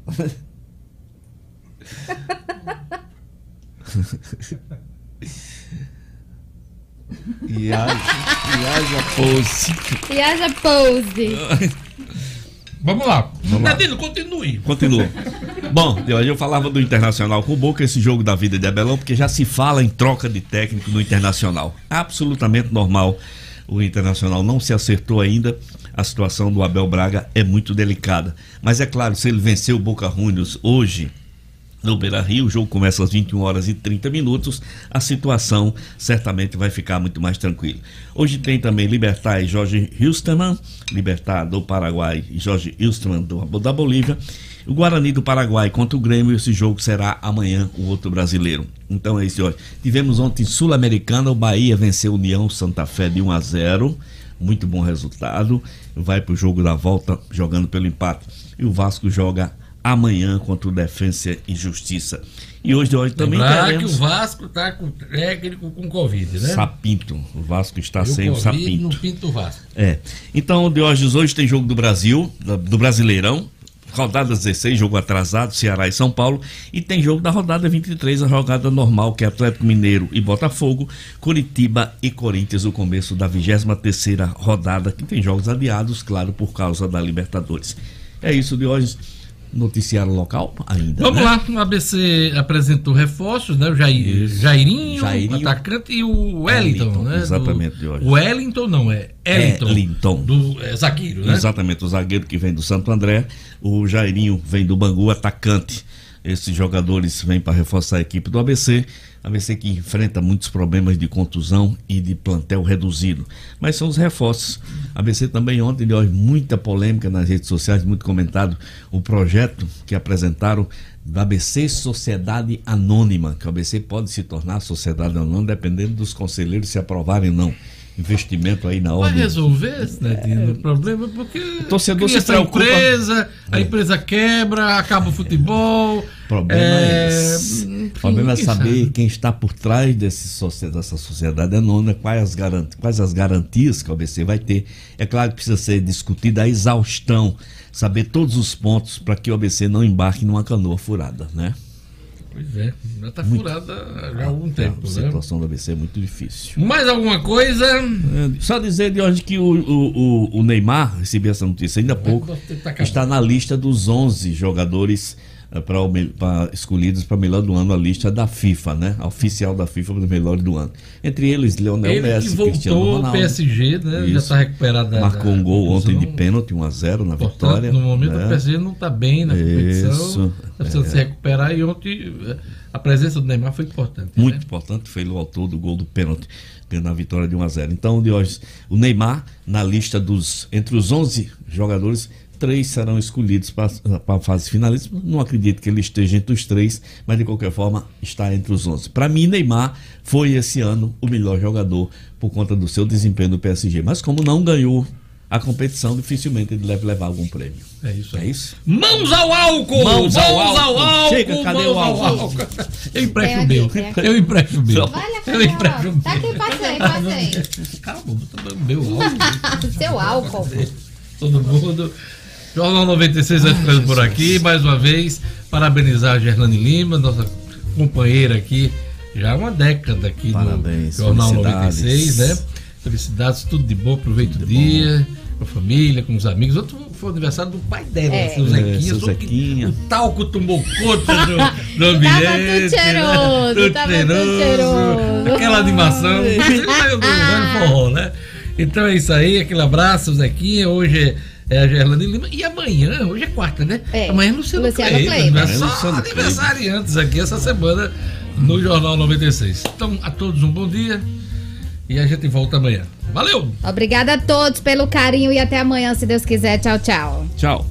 E haja, pose. E haja pose. Vamos lá. Vamos lá. Nadine, continue. Continua. Bom, hoje eu falava do Internacional com o Boca, esse jogo da vida de Abelão, porque já se fala em troca de técnico no Internacional. Absolutamente normal. O Internacional não se acertou ainda. A situação do Abel Braga é muito delicada. Mas é claro, se ele vencer o Boca Juniors hoje, no Beira Rio, o jogo começa às 21 horas e 30 minutos, a situação certamente vai ficar muito mais tranquila. Hoje tem também Libertar e Jorge Hilsterman, Libertar do Paraguai e Jorge Hilsterman do, da Bolívia. O Guarani do Paraguai contra o Grêmio, esse jogo será amanhã, o outro brasileiro. Então é isso, olha. Tivemos ontem Sul-Americana, o Bahia venceu União Santa Fé de 1 a 0 muito bom resultado. Vai para o jogo da volta jogando pelo empate. E o Vasco joga amanhã contra o Defensa e Justiça. E hoje de hoje também Lembrar teremos... que o Vasco está com técnico com Covid, né? Sapinto. O Vasco está E sem o Covid Sapinto. não pinta o Vasco. É. Então, de hoje hoje tem jogo do Brasil, do Brasileirão. Rodada 16, jogo atrasado, Ceará e São Paulo. E tem jogo da rodada 23, a rodada normal, que é Atlético Mineiro e Botafogo, Curitiba e Corinthians, o começo da 23 rodada, que tem jogos adiados, claro, por causa da Libertadores. É isso de hoje. Noticiário local ainda. Vamos né? lá, o ABC apresentou reforços, né? O Jair, Jairinho, Jairinho. atacante, e o Wellington, Wellington, né? exatamente, Do, de hoje. o Wellington não, é Ellington. Ellington. Do é, zagueiro, né? Exatamente, o zagueiro que vem do Santo André, o Jairinho vem do Bangu, atacante. Esses jogadores vêm para reforçar a equipe do ABC. ABC que enfrenta muitos problemas de contusão e de plantel reduzido. Mas são os reforços. ABC também ontem deu muita polêmica nas redes sociais, muito comentado o projeto que apresentaram da ABC Sociedade Anônima, que o ABC pode se tornar sociedade anônima dependendo dos conselheiros se aprovarem ou não. Investimento aí na Vai ordem. resolver né, Dino, o problema, porque O torcedor cria se essa preocupa. empresa, a É. empresa quebra, acaba o futebol. O problema é, é, esse. enfim, o problema é saber sabe? quem está por trás desse, dessa sociedade anônima, quais as, garanti- quais as garantias que o ABC vai ter. É claro que precisa ser discutida a exaustão, saber todos os pontos para que o ABC não embarque numa canoa furada, né? Pois é, já está Muito. furada há algum tempo, A né? situação do ABC é muito difícil. Mais alguma coisa? É, Só dizer de hoje que o, o, o- Neymar, recebi essa notícia ainda há pouco, tá está na lista dos 11 jogadores eh, pra o pra- escolhidos para melhor do ano, a lista da FIFA, né? A oficial da FIFA dos melhores do ano. Entre eles, Leonel Ele Messi, que Cristiano voltou ao Ronaldo. PSG, né? Já Isso. está recuperado da- Marcou um gol ontem de pênalti, 1x0 na Portanto, vitória. no momento né? o PSG não está bem na competição. Isso, Está precisando é. se recuperar e ontem eh, a presença do Neymar foi importante. Muito né? importante, foi o autor do gol do pênalti na vitória de 1 a 0. Então, de hoje, o Neymar na lista dos entre os 11 jogadores, três serão escolhidos para a fase finalista. Não acredito que ele esteja entre os três, mas de qualquer forma está entre os 11. Para mim, Neymar foi esse ano o melhor jogador por conta do seu desempenho no PSG, mas como não ganhou a competição, dificilmente ele deve levar algum prêmio. É isso É isso? Mãos ao álcool! Mãos ao álcool! álcool! Chega, cadê mãos o ao álcool? Eu empresto o meu. Eu empresto o meu. Olha, Eu empresto o meu. Tá aqui, passei, passei. Calma, meu álcool. Seu álcool. Todo mundo. Jornal 96 vai ficando por aqui. Mais uma vez, parabenizar a Gerlane Lima, nossa companheira aqui, já há uma década aqui Parabéns, no Jornal felicidades. 96, né? Felicidades, tudo de bom, aproveita o dia, com a família, com os amigos. Outro foi o aniversário do pai dela, É. seu É, Zequinha. que Zequinha. O talco tomou conta do, do ambiente. Tava tudo cheiroso, tudo tava tudo cheiroso. Aquela animação. Forró, né? Então é isso aí, aquele abraço, Zequinha. Hoje é a Gerlane Lima. E amanhã, hoje é quarta, né? É. Amanhã é Luciano, Luciano né? Só Luciano aniversariantes aqui essa semana no Jornal 96. Então, a todos um bom dia e a gente volta amanhã. Valeu! Obrigada a todos pelo carinho e até amanhã, se Deus quiser. Tchau, tchau. Tchau.